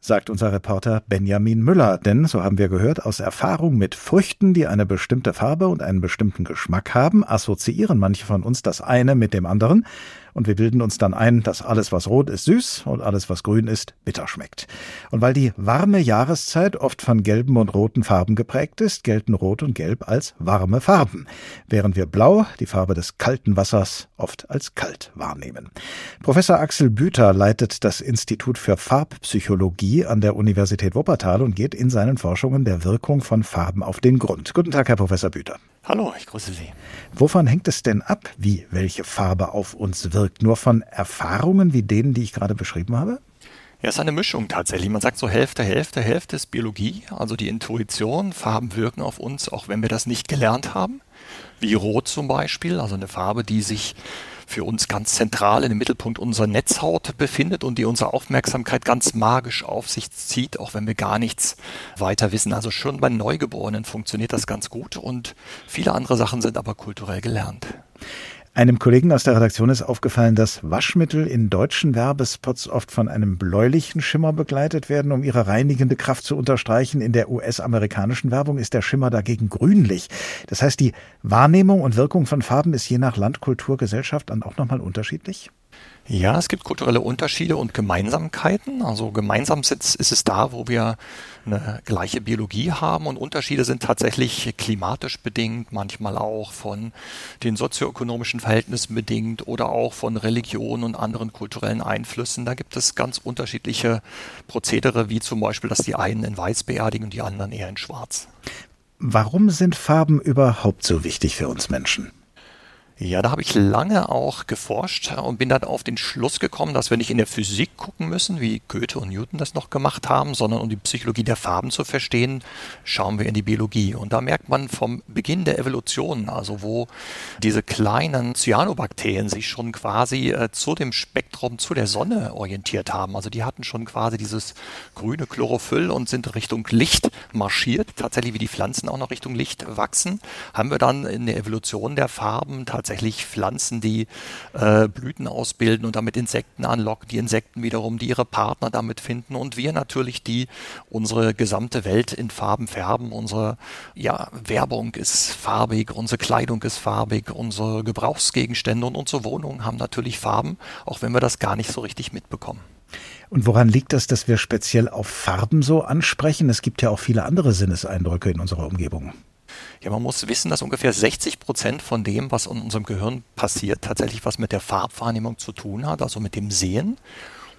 sagt unser Reporter Benjamin Müller. Denn, so haben wir gehört, aus Erfahrung mit Früchten, die eine bestimmte Farbe und einen bestimmten Geschmack haben, assoziieren manche von uns das eine mit dem anderen und wir bilden uns dann ein, dass alles, was rot ist, süß und alles, was grün ist, bitter schmeckt. Und weil die warme Jahreszeit oft von gelben und roten Farben geprägt ist, gelten Rot und Gelb als warme Farben, während wir Blau, die Farbe des kalten Wassers, oft als kalt wahrnehmen. Professor Axel Büter leitet das Institut für Farbpsychologie an der Universität Wuppertal und geht in seinen Forschungen der Wirkung von Farben auf den Grund. Guten Tag, Herr Professor Büter. Hallo, ich grüße Sie. Wovon hängt es denn ab, wie welche Farbe auf uns wirkt? Nur von Erfahrungen wie denen, die ich gerade beschrieben habe? Ja, es ist eine Mischung tatsächlich. Man sagt so Hälfte, Hälfte, Hälfte ist Biologie, also die Intuition. Farben wirken auf uns, auch wenn wir das nicht gelernt haben. Wie Rot zum Beispiel, also eine Farbe, die sich für uns ganz zentral in dem Mittelpunkt unserer Netzhaut befindet und die unsere Aufmerksamkeit ganz magisch auf sich zieht, auch wenn wir gar nichts weiter wissen. Also schon bei Neugeborenen funktioniert das ganz gut und viele andere Sachen sind aber kulturell gelernt. Einem Kollegen aus der Redaktion ist aufgefallen, dass Waschmittel in deutschen Werbespots oft von einem bläulichen Schimmer begleitet werden, um ihre reinigende Kraft zu unterstreichen. In der US-amerikanischen Werbung ist der Schimmer dagegen grünlich. Das heißt, die Wahrnehmung und Wirkung von Farben ist je nach Land, Kultur, Gesellschaft dann auch nochmal unterschiedlich? Ja, es gibt kulturelle Unterschiede und Gemeinsamkeiten. Also gemeinsam ist, es da, wo wir eine gleiche Biologie haben und Unterschiede sind tatsächlich klimatisch bedingt, manchmal auch von den sozioökonomischen Verhältnissen bedingt oder auch von Religion und anderen kulturellen Einflüssen. Da gibt es ganz unterschiedliche Prozedere, wie zum Beispiel, dass die einen in Weiß beerdigen und die anderen eher in Schwarz. Warum sind Farben überhaupt so wichtig für uns Menschen? Ja, da habe ich lange auch geforscht und bin dann auf den Schluss gekommen, dass wir nicht in der Physik gucken müssen, wie Goethe und Newton das noch gemacht haben, sondern um die Psychologie der Farben zu verstehen, schauen wir in die Biologie. Und da merkt man vom Beginn der Evolution, also wo diese kleinen Cyanobakterien sich schon quasi äh, zu dem Spektrum, zu der Sonne orientiert haben. Also die hatten schon quasi dieses grüne Chlorophyll und sind Richtung Licht marschiert, tatsächlich wie die Pflanzen auch noch Richtung Licht wachsen, haben wir dann in der Evolution der Farben tatsächlich tatsächlich Pflanzen, die äh, Blüten ausbilden und damit Insekten anlocken, die Insekten wiederum, die ihre Partner damit finden und wir natürlich, die unsere gesamte Welt in Farben färben. Unsere ja, Werbung ist farbig, unsere Kleidung ist farbig, unsere Gebrauchsgegenstände und unsere Wohnungen haben natürlich Farben, auch wenn wir das gar nicht so richtig mitbekommen. Und woran liegt das, dass wir speziell auf Farben so ansprechen? Es gibt ja auch viele andere Sinneseindrücke in unserer Umgebung. Ja, man muss wissen, dass ungefähr 60 Prozent von dem, was in unserem Gehirn passiert, tatsächlich was mit der Farbwahrnehmung zu tun hat, also mit dem Sehen.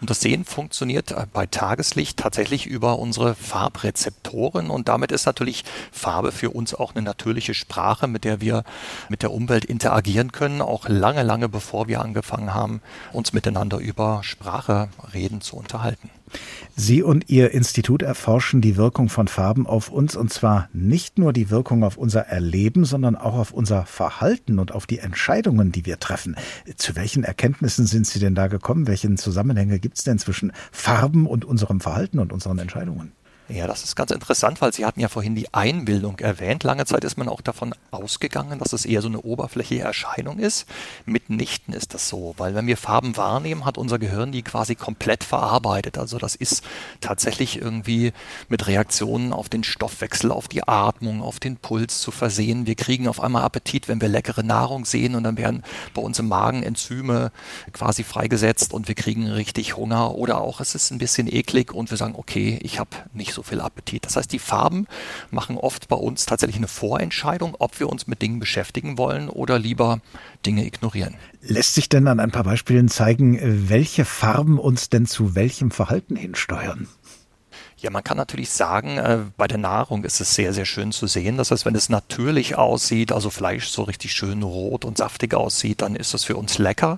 Und das Sehen funktioniert äh, bei Tageslicht tatsächlich über unsere Farbrezeptoren und damit ist natürlich Farbe für uns auch eine natürliche Sprache, mit der wir mit der Umwelt interagieren können, auch lange, lange bevor wir angefangen haben, uns miteinander über Sprache reden zu unterhalten. Sie und Ihr Institut erforschen die Wirkung von Farben auf uns und zwar nicht nur die Wirkung auf unser Erleben, sondern auch auf unser Verhalten und auf die Entscheidungen, die wir treffen. Zu welchen Erkenntnissen sind Sie denn da gekommen? Welchen Zusammenhänge gibt es denn zwischen Farben und unserem Verhalten und unseren Entscheidungen? Ja, das ist ganz interessant, weil Sie hatten ja vorhin die Einbildung erwähnt. Lange Zeit ist man auch davon ausgegangen, dass es eher so eine oberflächliche Erscheinung ist. Mitnichten ist das so, weil wenn wir Farben wahrnehmen, hat unser Gehirn die quasi komplett verarbeitet. Also das ist tatsächlich irgendwie mit Reaktionen auf den Stoffwechsel, auf die Atmung, auf den Puls zu versehen. Wir kriegen auf einmal Appetit, wenn wir leckere Nahrung sehen und dann werden bei uns im Magen Enzyme quasi freigesetzt und wir kriegen richtig Hunger oder auch es ist ein bisschen eklig und wir sagen, okay, ich habe nicht so viel Appetit. Das heißt, die Farben machen oft bei uns tatsächlich eine Vorentscheidung, ob wir uns mit Dingen beschäftigen wollen oder lieber Dinge ignorieren. Lässt sich denn an ein paar Beispielen zeigen, welche Farben uns denn zu welchem Verhalten hinsteuern? Ja, man kann natürlich sagen, äh, bei der Nahrung ist es sehr, sehr schön zu sehen. Das heißt, wenn es natürlich aussieht, also Fleisch so richtig schön rot und saftig aussieht, dann ist es für uns lecker.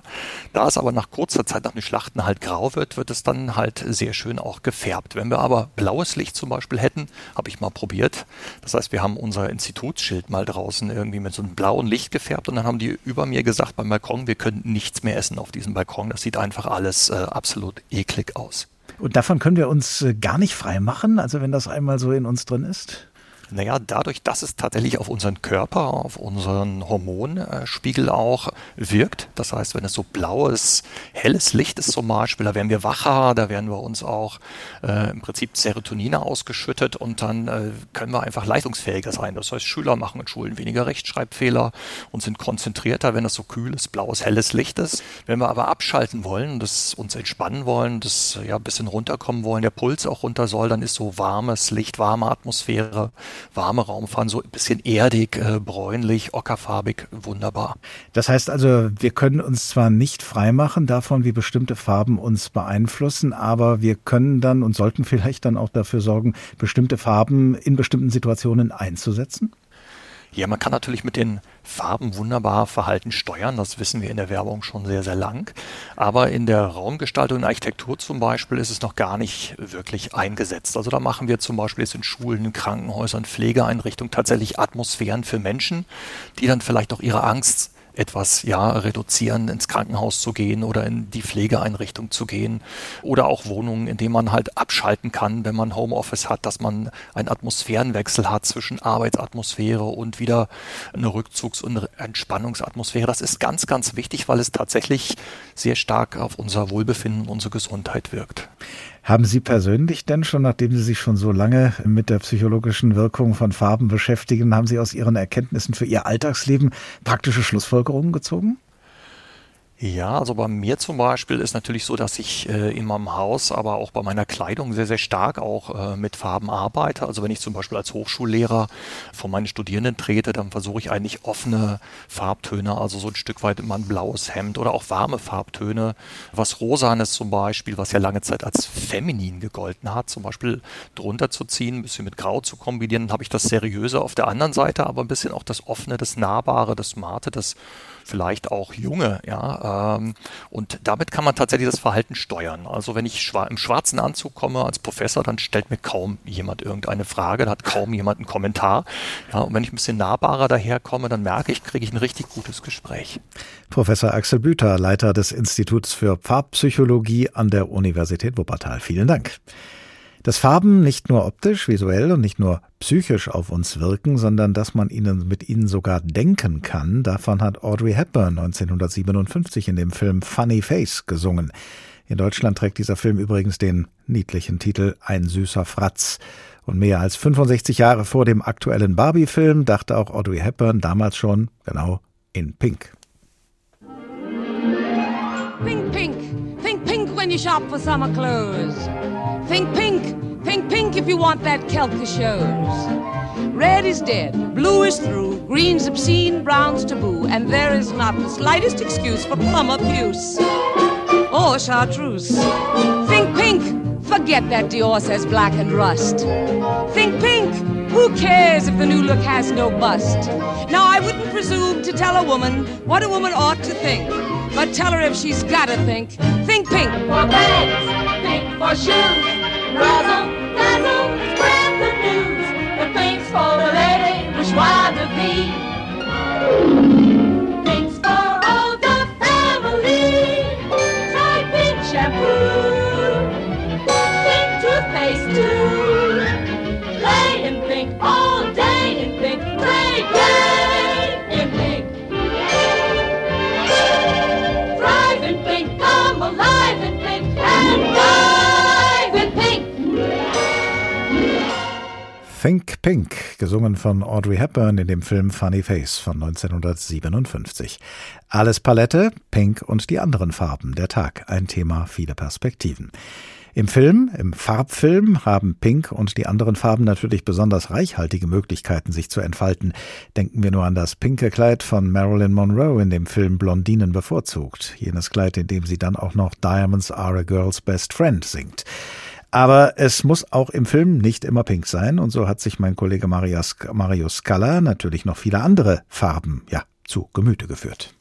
Da es aber nach kurzer Zeit nach dem Schlachten halt grau wird, wird es dann halt sehr schön auch gefärbt. Wenn wir aber blaues Licht zum Beispiel hätten, habe ich mal probiert. Das heißt, wir haben unser Institutsschild mal draußen irgendwie mit so einem blauen Licht gefärbt und dann haben die über mir gesagt beim Balkon, wir können nichts mehr essen auf diesem Balkon. Das sieht einfach alles äh, absolut eklig aus. Und davon können wir uns äh, gar nicht frei machen, also wenn das einmal so in uns drin ist? Naja, dadurch, dass es tatsächlich auf unseren Körper, auf unseren Hormonspiegel auch wirkt. Das heißt, wenn es so blaues, helles Licht ist zum Beispiel, da werden wir wacher, da werden wir uns auch äh, im Prinzip Serotonine ausgeschüttet und dann äh, können wir einfach leistungsfähiger sein. Das heißt, Schüler machen in Schulen weniger Rechtschreibfehler und sind konzentrierter, wenn es so kühles, blaues, helles Licht ist. Wenn wir aber abschalten wollen, das uns entspannen wollen, das ja ein bisschen runterkommen wollen, der Puls auch runter soll, dann ist so warmes Licht, warme Atmosphäre warme Raumfahren, so ein bisschen erdig, äh, bräunlich, ockerfarbig, wunderbar. Das heißt also, wir können uns zwar nicht freimachen davon, wie bestimmte Farben uns beeinflussen, aber wir können dann und sollten vielleicht dann auch dafür sorgen, bestimmte Farben in bestimmten Situationen einzusetzen? Ja, man kann natürlich mit den Farben wunderbar Verhalten steuern. Das wissen wir in der Werbung schon sehr, sehr lang. Aber in der Raumgestaltung und Architektur zum Beispiel ist es noch gar nicht wirklich eingesetzt. Also da machen wir zum Beispiel jetzt in Schulen, in Krankenhäusern, Pflegeeinrichtungen tatsächlich Atmosphären für Menschen, die dann vielleicht auch ihre Angst etwas ja reduzieren, ins Krankenhaus zu gehen oder in die Pflegeeinrichtung zu gehen oder auch Wohnungen, in denen man halt abschalten kann, wenn man Homeoffice hat, dass man einen Atmosphärenwechsel hat zwischen Arbeitsatmosphäre und wieder eine Rückzugs- und Entspannungsatmosphäre. Das ist ganz, ganz wichtig, weil es tatsächlich sehr stark auf unser Wohlbefinden unsere Gesundheit wirkt. Haben Sie persönlich denn schon, nachdem Sie sich schon so lange mit der psychologischen Wirkung von Farben beschäftigen, haben Sie aus Ihren Erkenntnissen für Ihr Alltagsleben praktische Schlussfolgerungen gezogen? Ja, also bei mir zum Beispiel ist natürlich so, dass ich äh, in meinem Haus, aber auch bei meiner Kleidung sehr, sehr stark auch äh, mit Farben arbeite. Also wenn ich zum Beispiel als Hochschullehrer vor meine Studierenden trete, dann versuche ich eigentlich offene Farbtöne, also so ein Stück weit immer ein blaues Hemd oder auch warme Farbtöne. Was Rosanes zum Beispiel, was ja lange Zeit als feminin gegolten hat, zum Beispiel drunter zu ziehen, ein bisschen mit Grau zu kombinieren, habe ich das Seriöse auf der anderen Seite, aber ein bisschen auch das Offene, das Nahbare, das Smarte, das vielleicht auch Junge, ja. Ähm, und damit kann man tatsächlich das Verhalten steuern. Also wenn ich schwa im schwarzen Anzug komme als Professor, dann stellt mir kaum jemand irgendeine Frage, da hat kaum jemand einen Kommentar. Ja, und wenn ich ein bisschen nahbarer daherkomme, dann merke ich, kriege ich ein richtig gutes Gespräch. Professor Axel Büter, Leiter des Instituts für Farbpsychologie an der Universität Wuppertal. Vielen Dank. Dass Farben nicht nur optisch, visuell und nicht nur psychisch auf uns wirken, sondern dass man ihnen mit ihnen sogar denken kann, davon hat Audrey Hepburn 1957 in dem Film Funny Face gesungen. In Deutschland trägt dieser Film übrigens den niedlichen Titel Ein süßer Fratz. Und mehr als 65 Jahre vor dem aktuellen Barbie-Film dachte auch Audrey Hepburn damals schon genau in Pink. Shop for summer clothes. Think pink. Think pink if you want that Celtic shows. Red is dead, blue is through, green's obscene, brown's taboo, and there is not the slightest excuse for plum abuse or chartreuse. Think pink. Forget that Dior says black and rust. Think pink. Who cares if the new look has no bust? Now, I wouldn't presume to tell a woman what a woman ought to think, but tell her if she's gotta think, think pink shoes, rise Think Pink, gesungen von Audrey Hepburn in dem Film Funny Face von 1957. Alles Palette, Pink und die anderen Farben. Der Tag, ein Thema, viele Perspektiven. Im Film, im Farbfilm, haben Pink und die anderen Farben natürlich besonders reichhaltige Möglichkeiten, sich zu entfalten. Denken wir nur an das pinke Kleid von Marilyn Monroe in dem Film Blondinen bevorzugt. Jenes Kleid, in dem sie dann auch noch Diamonds are a girl's best friend singt. Aber es muss auch im Film nicht immer pink sein und so hat sich mein Kollege Marius, Mario Scala natürlich noch viele andere Farben, ja, zu Gemüte geführt.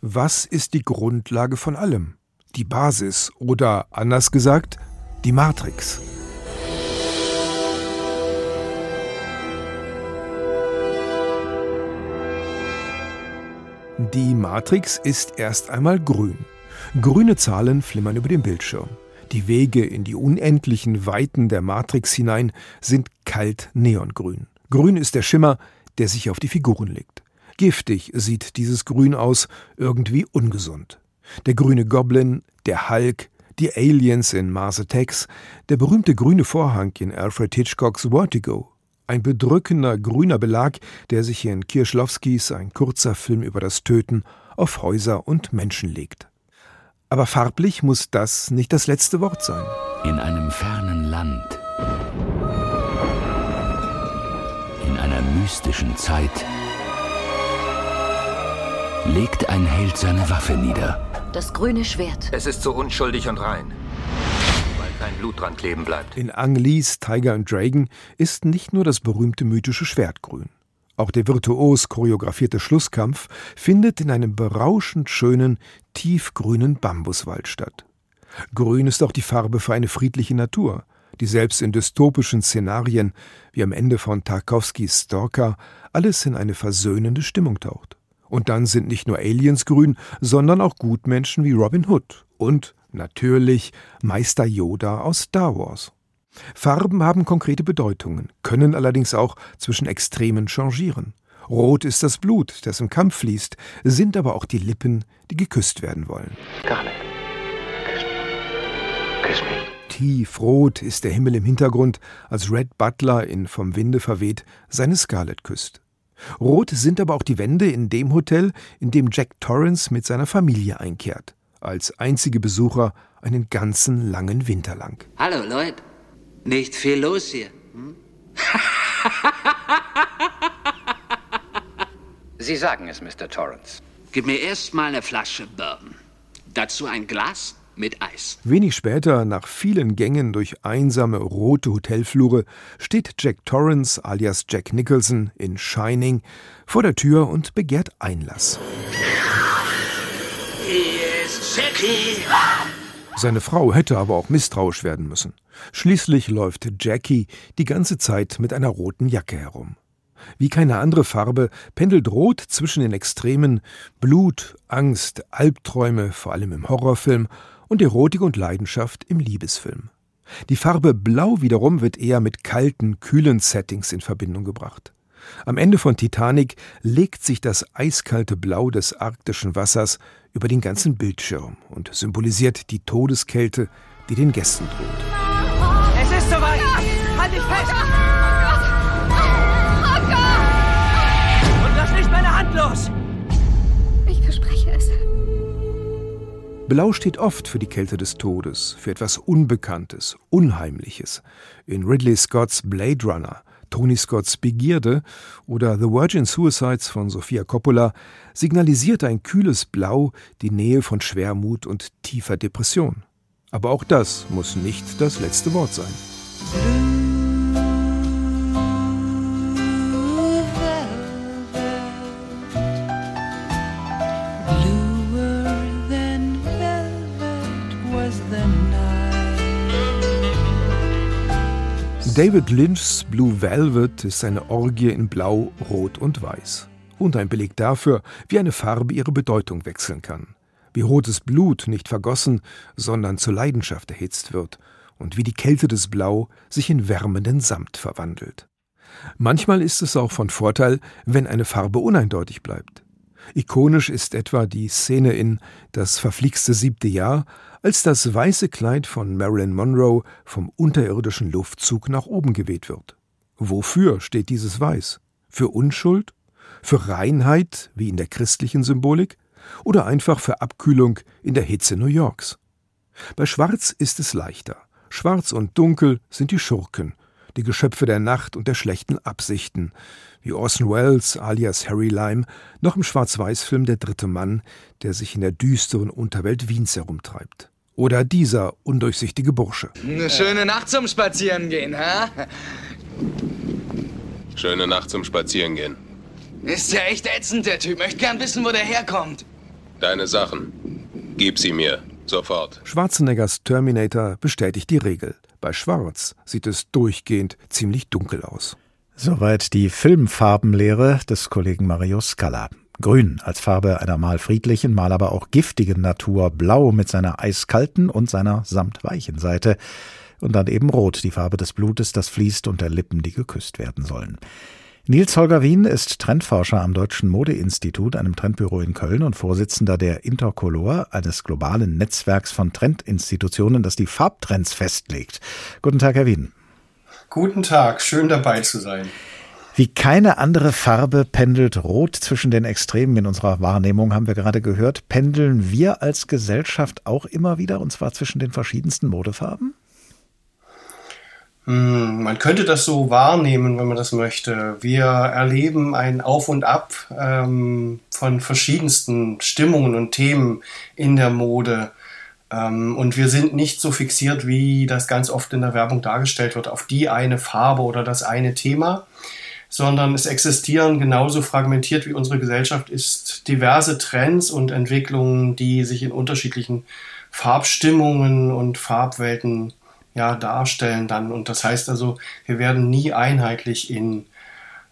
Was ist die Grundlage von allem? Die Basis oder anders gesagt, die Matrix. Die Matrix ist erst einmal grün. Grüne Zahlen flimmern über dem Bildschirm. Die Wege in die unendlichen Weiten der Matrix hinein sind kalt neongrün. Grün ist der Schimmer, der sich auf die Figuren legt. Giftig sieht dieses Grün aus, irgendwie ungesund. Der grüne Goblin, der Hulk, die Aliens in Mars Attacks, der berühmte grüne Vorhang in Alfred Hitchcocks Vertigo. Ein bedrückender grüner Belag, der sich in Kirschlowskis ein kurzer Film über das Töten auf Häuser und Menschen legt. Aber farblich muss das nicht das letzte Wort sein. In einem fernen Land, in einer mystischen Zeit, legt ein Held seine Waffe nieder. Das grüne Schwert. Es ist so unschuldig und rein, weil kein Blut dran kleben bleibt. In Ang Lees Tiger and Dragon ist nicht nur das berühmte mythische Schwert grün. Auch der virtuos choreografierte Schlusskampf findet in einem berauschend schönen, tiefgrünen Bambuswald statt. Grün ist auch die Farbe für eine friedliche Natur, die selbst in dystopischen Szenarien, wie am Ende von Tarkowskis Stalker, alles in eine versöhnende Stimmung taucht. Und dann sind nicht nur Aliens grün, sondern auch Gutmenschen wie Robin Hood und natürlich Meister Yoda aus Star Wars. Farben haben konkrete Bedeutungen, können allerdings auch zwischen Extremen changieren. Rot ist das Blut, das im Kampf fließt, sind aber auch die Lippen, die geküsst werden wollen. Scarlett, küss mich. Tiefrot ist der Himmel im Hintergrund, als Red Butler in Vom Winde verweht seine Scarlett küsst. Rot sind aber auch die Wände in dem Hotel, in dem Jack Torrance mit seiner Familie einkehrt. Als einzige Besucher einen ganzen langen Winter lang. Hallo Leute, nicht viel los hier. Hm? Sie sagen es, Mr. Torrance. Gib mir erst mal eine Flasche Bourbon. Dazu ein Glas mit Eis. Wenig später, nach vielen Gängen durch einsame rote Hotelflure, steht Jack Torrance alias Jack Nicholson in Shining vor der Tür und begehrt Einlass. Hier ist Jackie. Seine Frau hätte aber auch misstrauisch werden müssen. Schließlich läuft Jackie die ganze Zeit mit einer roten Jacke herum. Wie keine andere Farbe pendelt Rot zwischen den Extremen Blut, Angst, Albträume, vor allem im Horrorfilm, und Erotik und Leidenschaft im Liebesfilm. Die Farbe Blau wiederum wird eher mit kalten, kühlen Settings in Verbindung gebracht. Am Ende von Titanic legt sich das eiskalte Blau des arktischen Wassers über den ganzen Bildschirm und symbolisiert die Todeskälte, die den Gästen droht. Es ist soweit! Halt dich fest! Blau steht oft für die Kälte des Todes, für etwas Unbekanntes, Unheimliches. In Ridley Scotts Blade Runner, Tony Scotts Begierde oder The Virgin Suicides von Sofia Coppola signalisiert ein kühles Blau die Nähe von Schwermut und tiefer Depression. Aber auch das muss nicht das letzte Wort sein. David Lynchs Blue Velvet ist eine Orgie in Blau, Rot und Weiß. Und ein Beleg dafür, wie eine Farbe ihre Bedeutung wechseln kann. Wie rotes Blut nicht vergossen, sondern zur Leidenschaft erhitzt wird. Und wie die Kälte des Blau sich in wärmenden Samt verwandelt. Manchmal ist es auch von Vorteil, wenn eine Farbe uneindeutig bleibt. Ikonisch ist etwa die Szene in Das verflixte siebte Jahr, als das weiße Kleid von Marilyn Monroe vom unterirdischen Luftzug nach oben geweht wird. Wofür steht dieses Weiß? Für Unschuld? Für Reinheit, wie in der christlichen Symbolik? Oder einfach für Abkühlung in der Hitze New Yorks? Bei Schwarz ist es leichter. Schwarz und Dunkel sind die Schurken, die Geschöpfe der Nacht und der schlechten Absichten, wie Orson Welles alias Harry Lime noch im Schwarz-Weiß-Film Der dritte Mann, der sich in der düsteren Unterwelt Wiens herumtreibt. Oder dieser undurchsichtige Bursche. Eine schöne Nacht zum Spazierengehen, hä? Schöne Nacht zum Spazierengehen. Ist ja echt ätzend, der Typ. Möchte gern wissen, wo der herkommt. Deine Sachen. Gib sie mir. Sofort. Schwarzeneggers Terminator bestätigt die Regel. Bei Schwarz sieht es durchgehend ziemlich dunkel aus. Soweit die Filmfarbenlehre des Kollegen Mario Scala. Grün als Farbe einer mal friedlichen, mal aber auch giftigen Natur, blau mit seiner eiskalten und seiner samtweichen Seite und dann eben rot, die Farbe des Blutes, das fließt und der Lippen, die geküsst werden sollen. Nils Holger Wien ist Trendforscher am Deutschen Modeinstitut, einem Trendbüro in Köln und Vorsitzender der Intercolor, eines globalen Netzwerks von Trendinstitutionen, das die Farbtrends festlegt. Guten Tag, Herr Wien. Guten Tag, schön dabei zu sein. Wie keine andere Farbe pendelt Rot zwischen den Extremen in unserer Wahrnehmung, haben wir gerade gehört. Pendeln wir als Gesellschaft auch immer wieder, und zwar zwischen den verschiedensten Modefarben? Hm, man könnte das so wahrnehmen, wenn man das möchte. Wir erleben ein Auf und Ab ähm, von verschiedensten Stimmungen und Themen in der Mode. Ähm, und wir sind nicht so fixiert, wie das ganz oft in der Werbung dargestellt wird, auf die eine Farbe oder das eine Thema, sondern es existieren genauso fragmentiert wie unsere Gesellschaft ist diverse Trends und Entwicklungen, die sich in unterschiedlichen Farbstimmungen und Farbwelten ja, darstellen dann. Und das heißt also, wir werden nie einheitlich in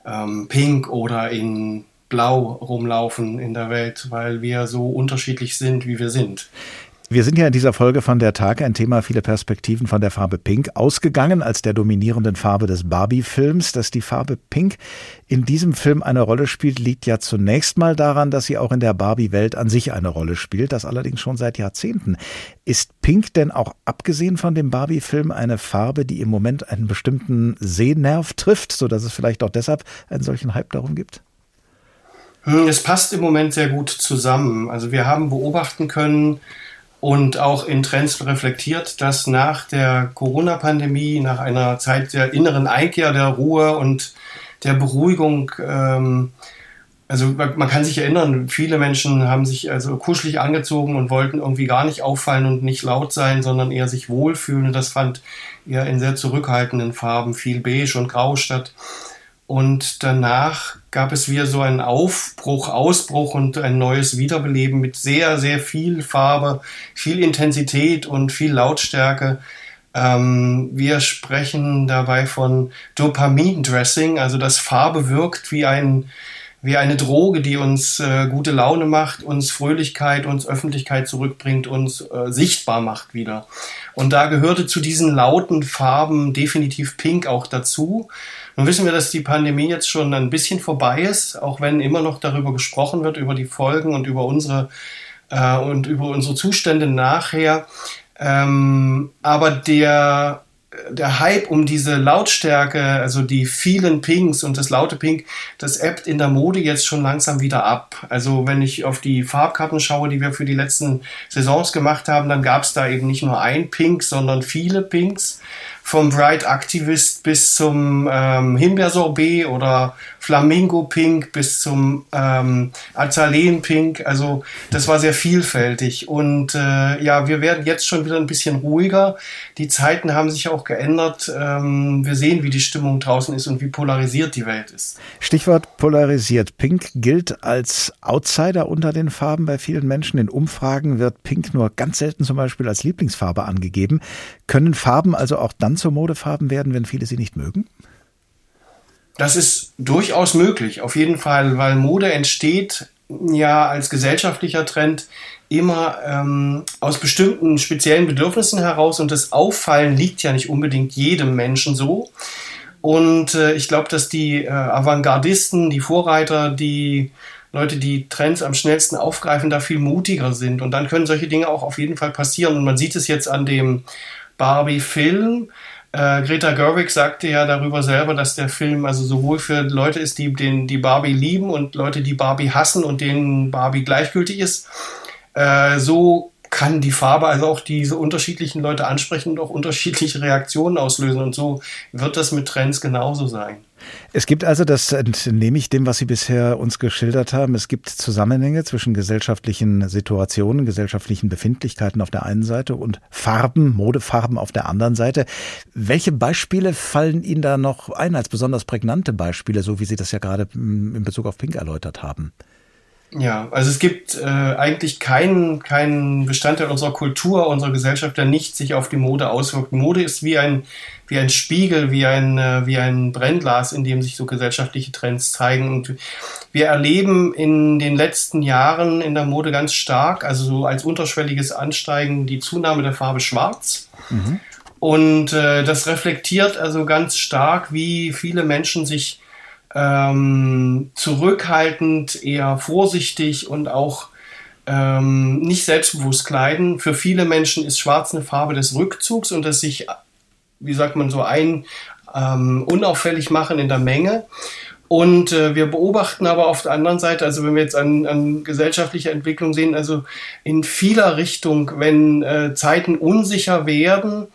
ähm, Pink oder in Blau rumlaufen in der Welt, weil wir so unterschiedlich sind, wie wir sind. Wir sind ja in dieser Folge von der Tag ein Thema viele Perspektiven von der Farbe Pink ausgegangen als der dominierenden Farbe des Barbie-Films. Dass die Farbe Pink in diesem Film eine Rolle spielt, liegt ja zunächst mal daran, dass sie auch in der Barbie-Welt an sich eine Rolle spielt, das allerdings schon seit Jahrzehnten. Ist Pink denn auch abgesehen von dem Barbie-Film eine Farbe, die im Moment einen bestimmten Sehnerv trifft, sodass es vielleicht auch deshalb einen solchen Hype darum gibt? Hm, es passt im Moment sehr gut zusammen. Also wir haben beobachten können, und auch in Trends reflektiert, dass nach der Corona-Pandemie, nach einer Zeit der inneren Einkehr, der Ruhe und der Beruhigung, ähm, also man kann sich erinnern, viele Menschen haben sich also kuschelig angezogen und wollten irgendwie gar nicht auffallen und nicht laut sein, sondern eher sich wohlfühlen. Das fand eher in sehr zurückhaltenden Farben, viel beige und grau statt. Und danach gab es wieder so einen Aufbruch, Ausbruch und ein neues Wiederbeleben mit sehr, sehr viel Farbe, viel Intensität und viel Lautstärke. Ähm, wir sprechen dabei von Dopamin-Dressing, also dass Farbe wirkt wie, ein, wie eine Droge, die uns äh, gute Laune macht, uns Fröhlichkeit, uns Öffentlichkeit zurückbringt, uns äh, sichtbar macht wieder. Und da gehörte zu diesen lauten Farben definitiv Pink auch dazu. Nun wissen wir, dass die Pandemie jetzt schon ein bisschen vorbei ist, auch wenn immer noch darüber gesprochen wird, über die Folgen und über unsere, äh, und über unsere Zustände nachher. Ähm, aber der, der Hype um diese Lautstärke, also die vielen Pinks und das laute Pink, das ebbt in der Mode jetzt schon langsam wieder ab. Also wenn ich auf die Farbkarten schaue, die wir für die letzten Saisons gemacht haben, dann gab es da eben nicht nur ein Pink, sondern viele Pinks vom Bright Activist bis zum ähm, Himbeersorbet oder Flamingo Pink bis zum ähm, Azaleen Pink. Also das war sehr vielfältig. Und äh, ja, wir werden jetzt schon wieder ein bisschen ruhiger. Die Zeiten haben sich auch geändert. Ähm, wir sehen, wie die Stimmung draußen ist und wie polarisiert die Welt ist. Stichwort polarisiert. Pink gilt als Outsider unter den Farben bei vielen Menschen. In Umfragen wird Pink nur ganz selten zum Beispiel als Lieblingsfarbe angegeben. Können Farben also auch dann zu Modefarben werden, wenn viele sie nicht mögen? Das ist durchaus möglich, auf jeden Fall, weil Mode entsteht ja als gesellschaftlicher Trend immer ähm, aus bestimmten speziellen Bedürfnissen heraus und das Auffallen liegt ja nicht unbedingt jedem Menschen so. Und äh, ich glaube, dass die äh, Avantgardisten, die Vorreiter, die Leute, die Trends am schnellsten aufgreifen, da viel mutiger sind. Und dann können solche Dinge auch auf jeden Fall passieren. Und man sieht es jetzt an dem Barbie-Film. Äh, Greta Gerwig sagte ja darüber selber, dass der Film also sowohl für Leute ist, die den, die Barbie lieben und Leute, die Barbie hassen und denen Barbie gleichgültig ist. Äh, so kann die Farbe also auch diese unterschiedlichen Leute ansprechen und auch unterschiedliche Reaktionen auslösen. Und so wird das mit Trends genauso sein. Es gibt also, das entnehme ich dem, was Sie bisher uns geschildert haben, es gibt Zusammenhänge zwischen gesellschaftlichen Situationen, gesellschaftlichen Befindlichkeiten auf der einen Seite und Farben, Modefarben auf der anderen Seite. Welche Beispiele fallen Ihnen da noch ein als besonders prägnante Beispiele, so wie Sie das ja gerade hm, in Bezug auf Pink erläutert haben? Ja, also es gibt äh, eigentlich keinen, keinen Bestandteil unserer Kultur, unserer Gesellschaft, der nicht sich auf die Mode auswirkt. Mode ist wie ein, wie ein Spiegel, wie ein, äh, wie ein Brennglas, in dem sich so gesellschaftliche Trends zeigen. Und wir erleben in den letzten Jahren in der Mode ganz stark, also so als unterschwelliges Ansteigen, die Zunahme der Farbe Schwarz. Mhm. Und äh, das reflektiert also ganz stark, wie viele Menschen sich ähm, zurückhaltend, eher vorsichtig und auch ähm, nicht selbstbewusst kleiden. Für viele Menschen ist schwarz eine Farbe des Rückzugs und das sich, wie sagt man so, ein ähm, unauffällig machen in der Menge. Und äh, wir beobachten aber auf der anderen Seite, also wenn wir jetzt an, an gesellschaftliche Entwicklung sehen, also in vieler Richtung, wenn äh, Zeiten unsicher werden,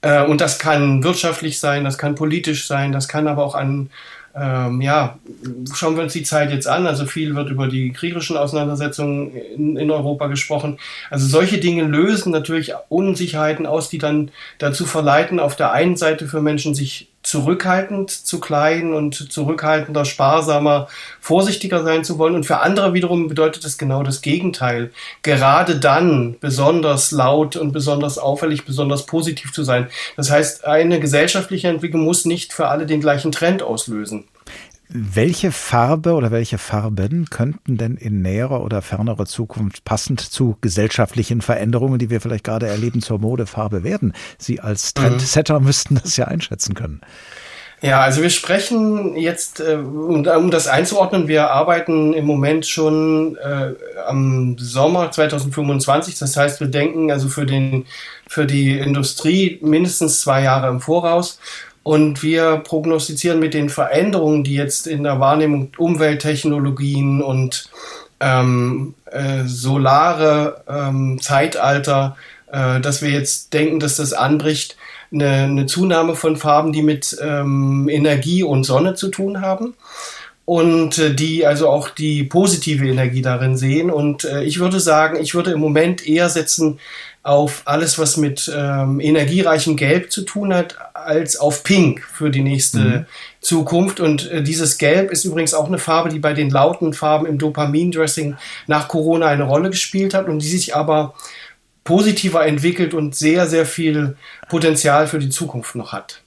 äh, und das kann wirtschaftlich sein, das kann politisch sein, das kann aber auch an ähm, ja, schauen wir uns die Zeit jetzt an. Also viel wird über die kriegerischen Auseinandersetzungen in, in, Europa gesprochen. Also solche Dinge lösen natürlich Unsicherheiten aus, die dann dazu verleiten, auf der einen Seite für Menschen sich zurückhaltend zu kleiden und zurückhaltender, sparsamer, vorsichtiger sein zu wollen. Und für andere wiederum bedeutet es genau das Gegenteil. Gerade dann besonders laut und besonders auffällig, besonders positiv zu sein. Das heißt, eine gesellschaftliche Entwicklung muss nicht für alle den gleichen Trend auslösen. Welche Farbe oder welche Farben könnten denn in näherer oder fernerer Zukunft passend zu gesellschaftlichen Veränderungen, die wir vielleicht gerade erleben, zur Modefarbe werden? Sie als Trendsetter mhm. müssten das ja einschätzen können. Ja, also wir sprechen jetzt, äh, um das einzuordnen, wir arbeiten im Moment schon äh, am Sommer 2025. Das heißt, wir denken also für, den, für die Industrie mindestens zwei Jahre im Voraus. Und wir prognostizieren mit den Veränderungen, die jetzt in der Wahrnehmung Umwelttechnologien und ähm, äh, solare ähm, Zeitalter, äh, dass wir jetzt denken, dass das anbricht, eine, eine Zunahme von Farben, die mit ähm, Energie und Sonne zu tun haben und äh, die also auch die positive Energie darin sehen. Und äh, ich würde sagen, ich würde im Moment eher setzen auf alles, was mit ähm, energiereichem Gelb zu tun hat, als auf Pink für die nächste mhm. Zukunft. Und äh, dieses Gelb ist übrigens auch eine Farbe, die bei den lauten Farben im Dopamindressing nach Corona eine Rolle gespielt hat und die sich aber positiver entwickelt und sehr, sehr viel Potenzial für die Zukunft noch hat.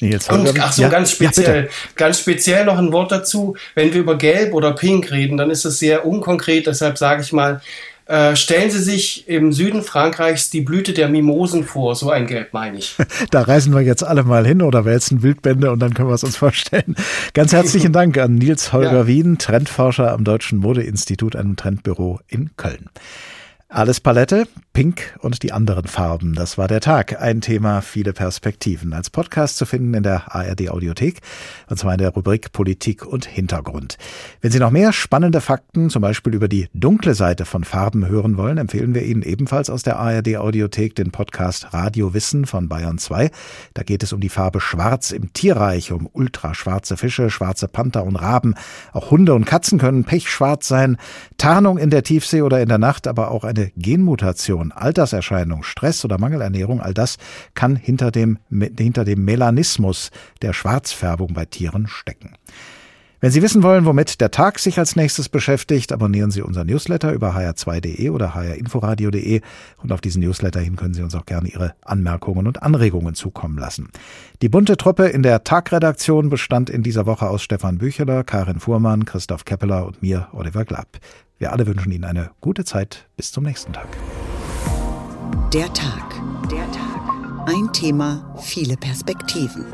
Jetzt und ach so, ja, ganz speziell, ja, ganz speziell noch ein Wort dazu. Wenn wir über Gelb oder Pink reden, dann ist es sehr unkonkret. Deshalb sage ich mal, äh, stellen Sie sich im Süden Frankreichs die Blüte der Mimosen vor. So ein Gelb meine ich. Da reisen wir jetzt alle mal hin oder wälzen Wildbände und dann können wir es uns vorstellen. Ganz herzlichen Dank an Nils Holger ja. Wien, Trendforscher am Deutschen Modeinstitut, einem Trendbüro in Köln. Alles Palette, Pink und die anderen Farben. Das war der Tag. Ein Thema, viele Perspektiven. Als Podcast zu finden in der ARD Audiothek. Und zwar in der Rubrik Politik und Hintergrund. Wenn Sie noch mehr spannende Fakten, zum Beispiel über die dunkle Seite von Farben hören wollen, empfehlen wir Ihnen ebenfalls aus der ARD Audiothek den Podcast Radio Wissen von Bayern 2. Da geht es um die Farbe Schwarz im Tierreich, um ultraschwarze Fische, schwarze Panther und Raben. Auch Hunde und Katzen können pechschwarz sein. Tarnung in der Tiefsee oder in der Nacht, aber auch eine Genmutation, Alterserscheinung, Stress oder Mangelernährung, all das kann hinter dem, hinter dem Melanismus der Schwarzfärbung bei Tieren stecken. Wenn Sie wissen wollen, womit der Tag sich als nächstes beschäftigt, abonnieren Sie unser Newsletter über hr2.de oder hrinforadio.de und auf diesen Newsletter hin können Sie uns auch gerne Ihre Anmerkungen und Anregungen zukommen lassen. Die bunte Truppe in der Tagredaktion bestand in dieser Woche aus Stefan Bücheler, Karin Fuhrmann, Christoph Keppeler und mir, Oliver Glapp. Wir alle wünschen Ihnen eine gute Zeit. Bis zum nächsten Tag. Der Tag. Der Tag. Ein Thema, viele Perspektiven.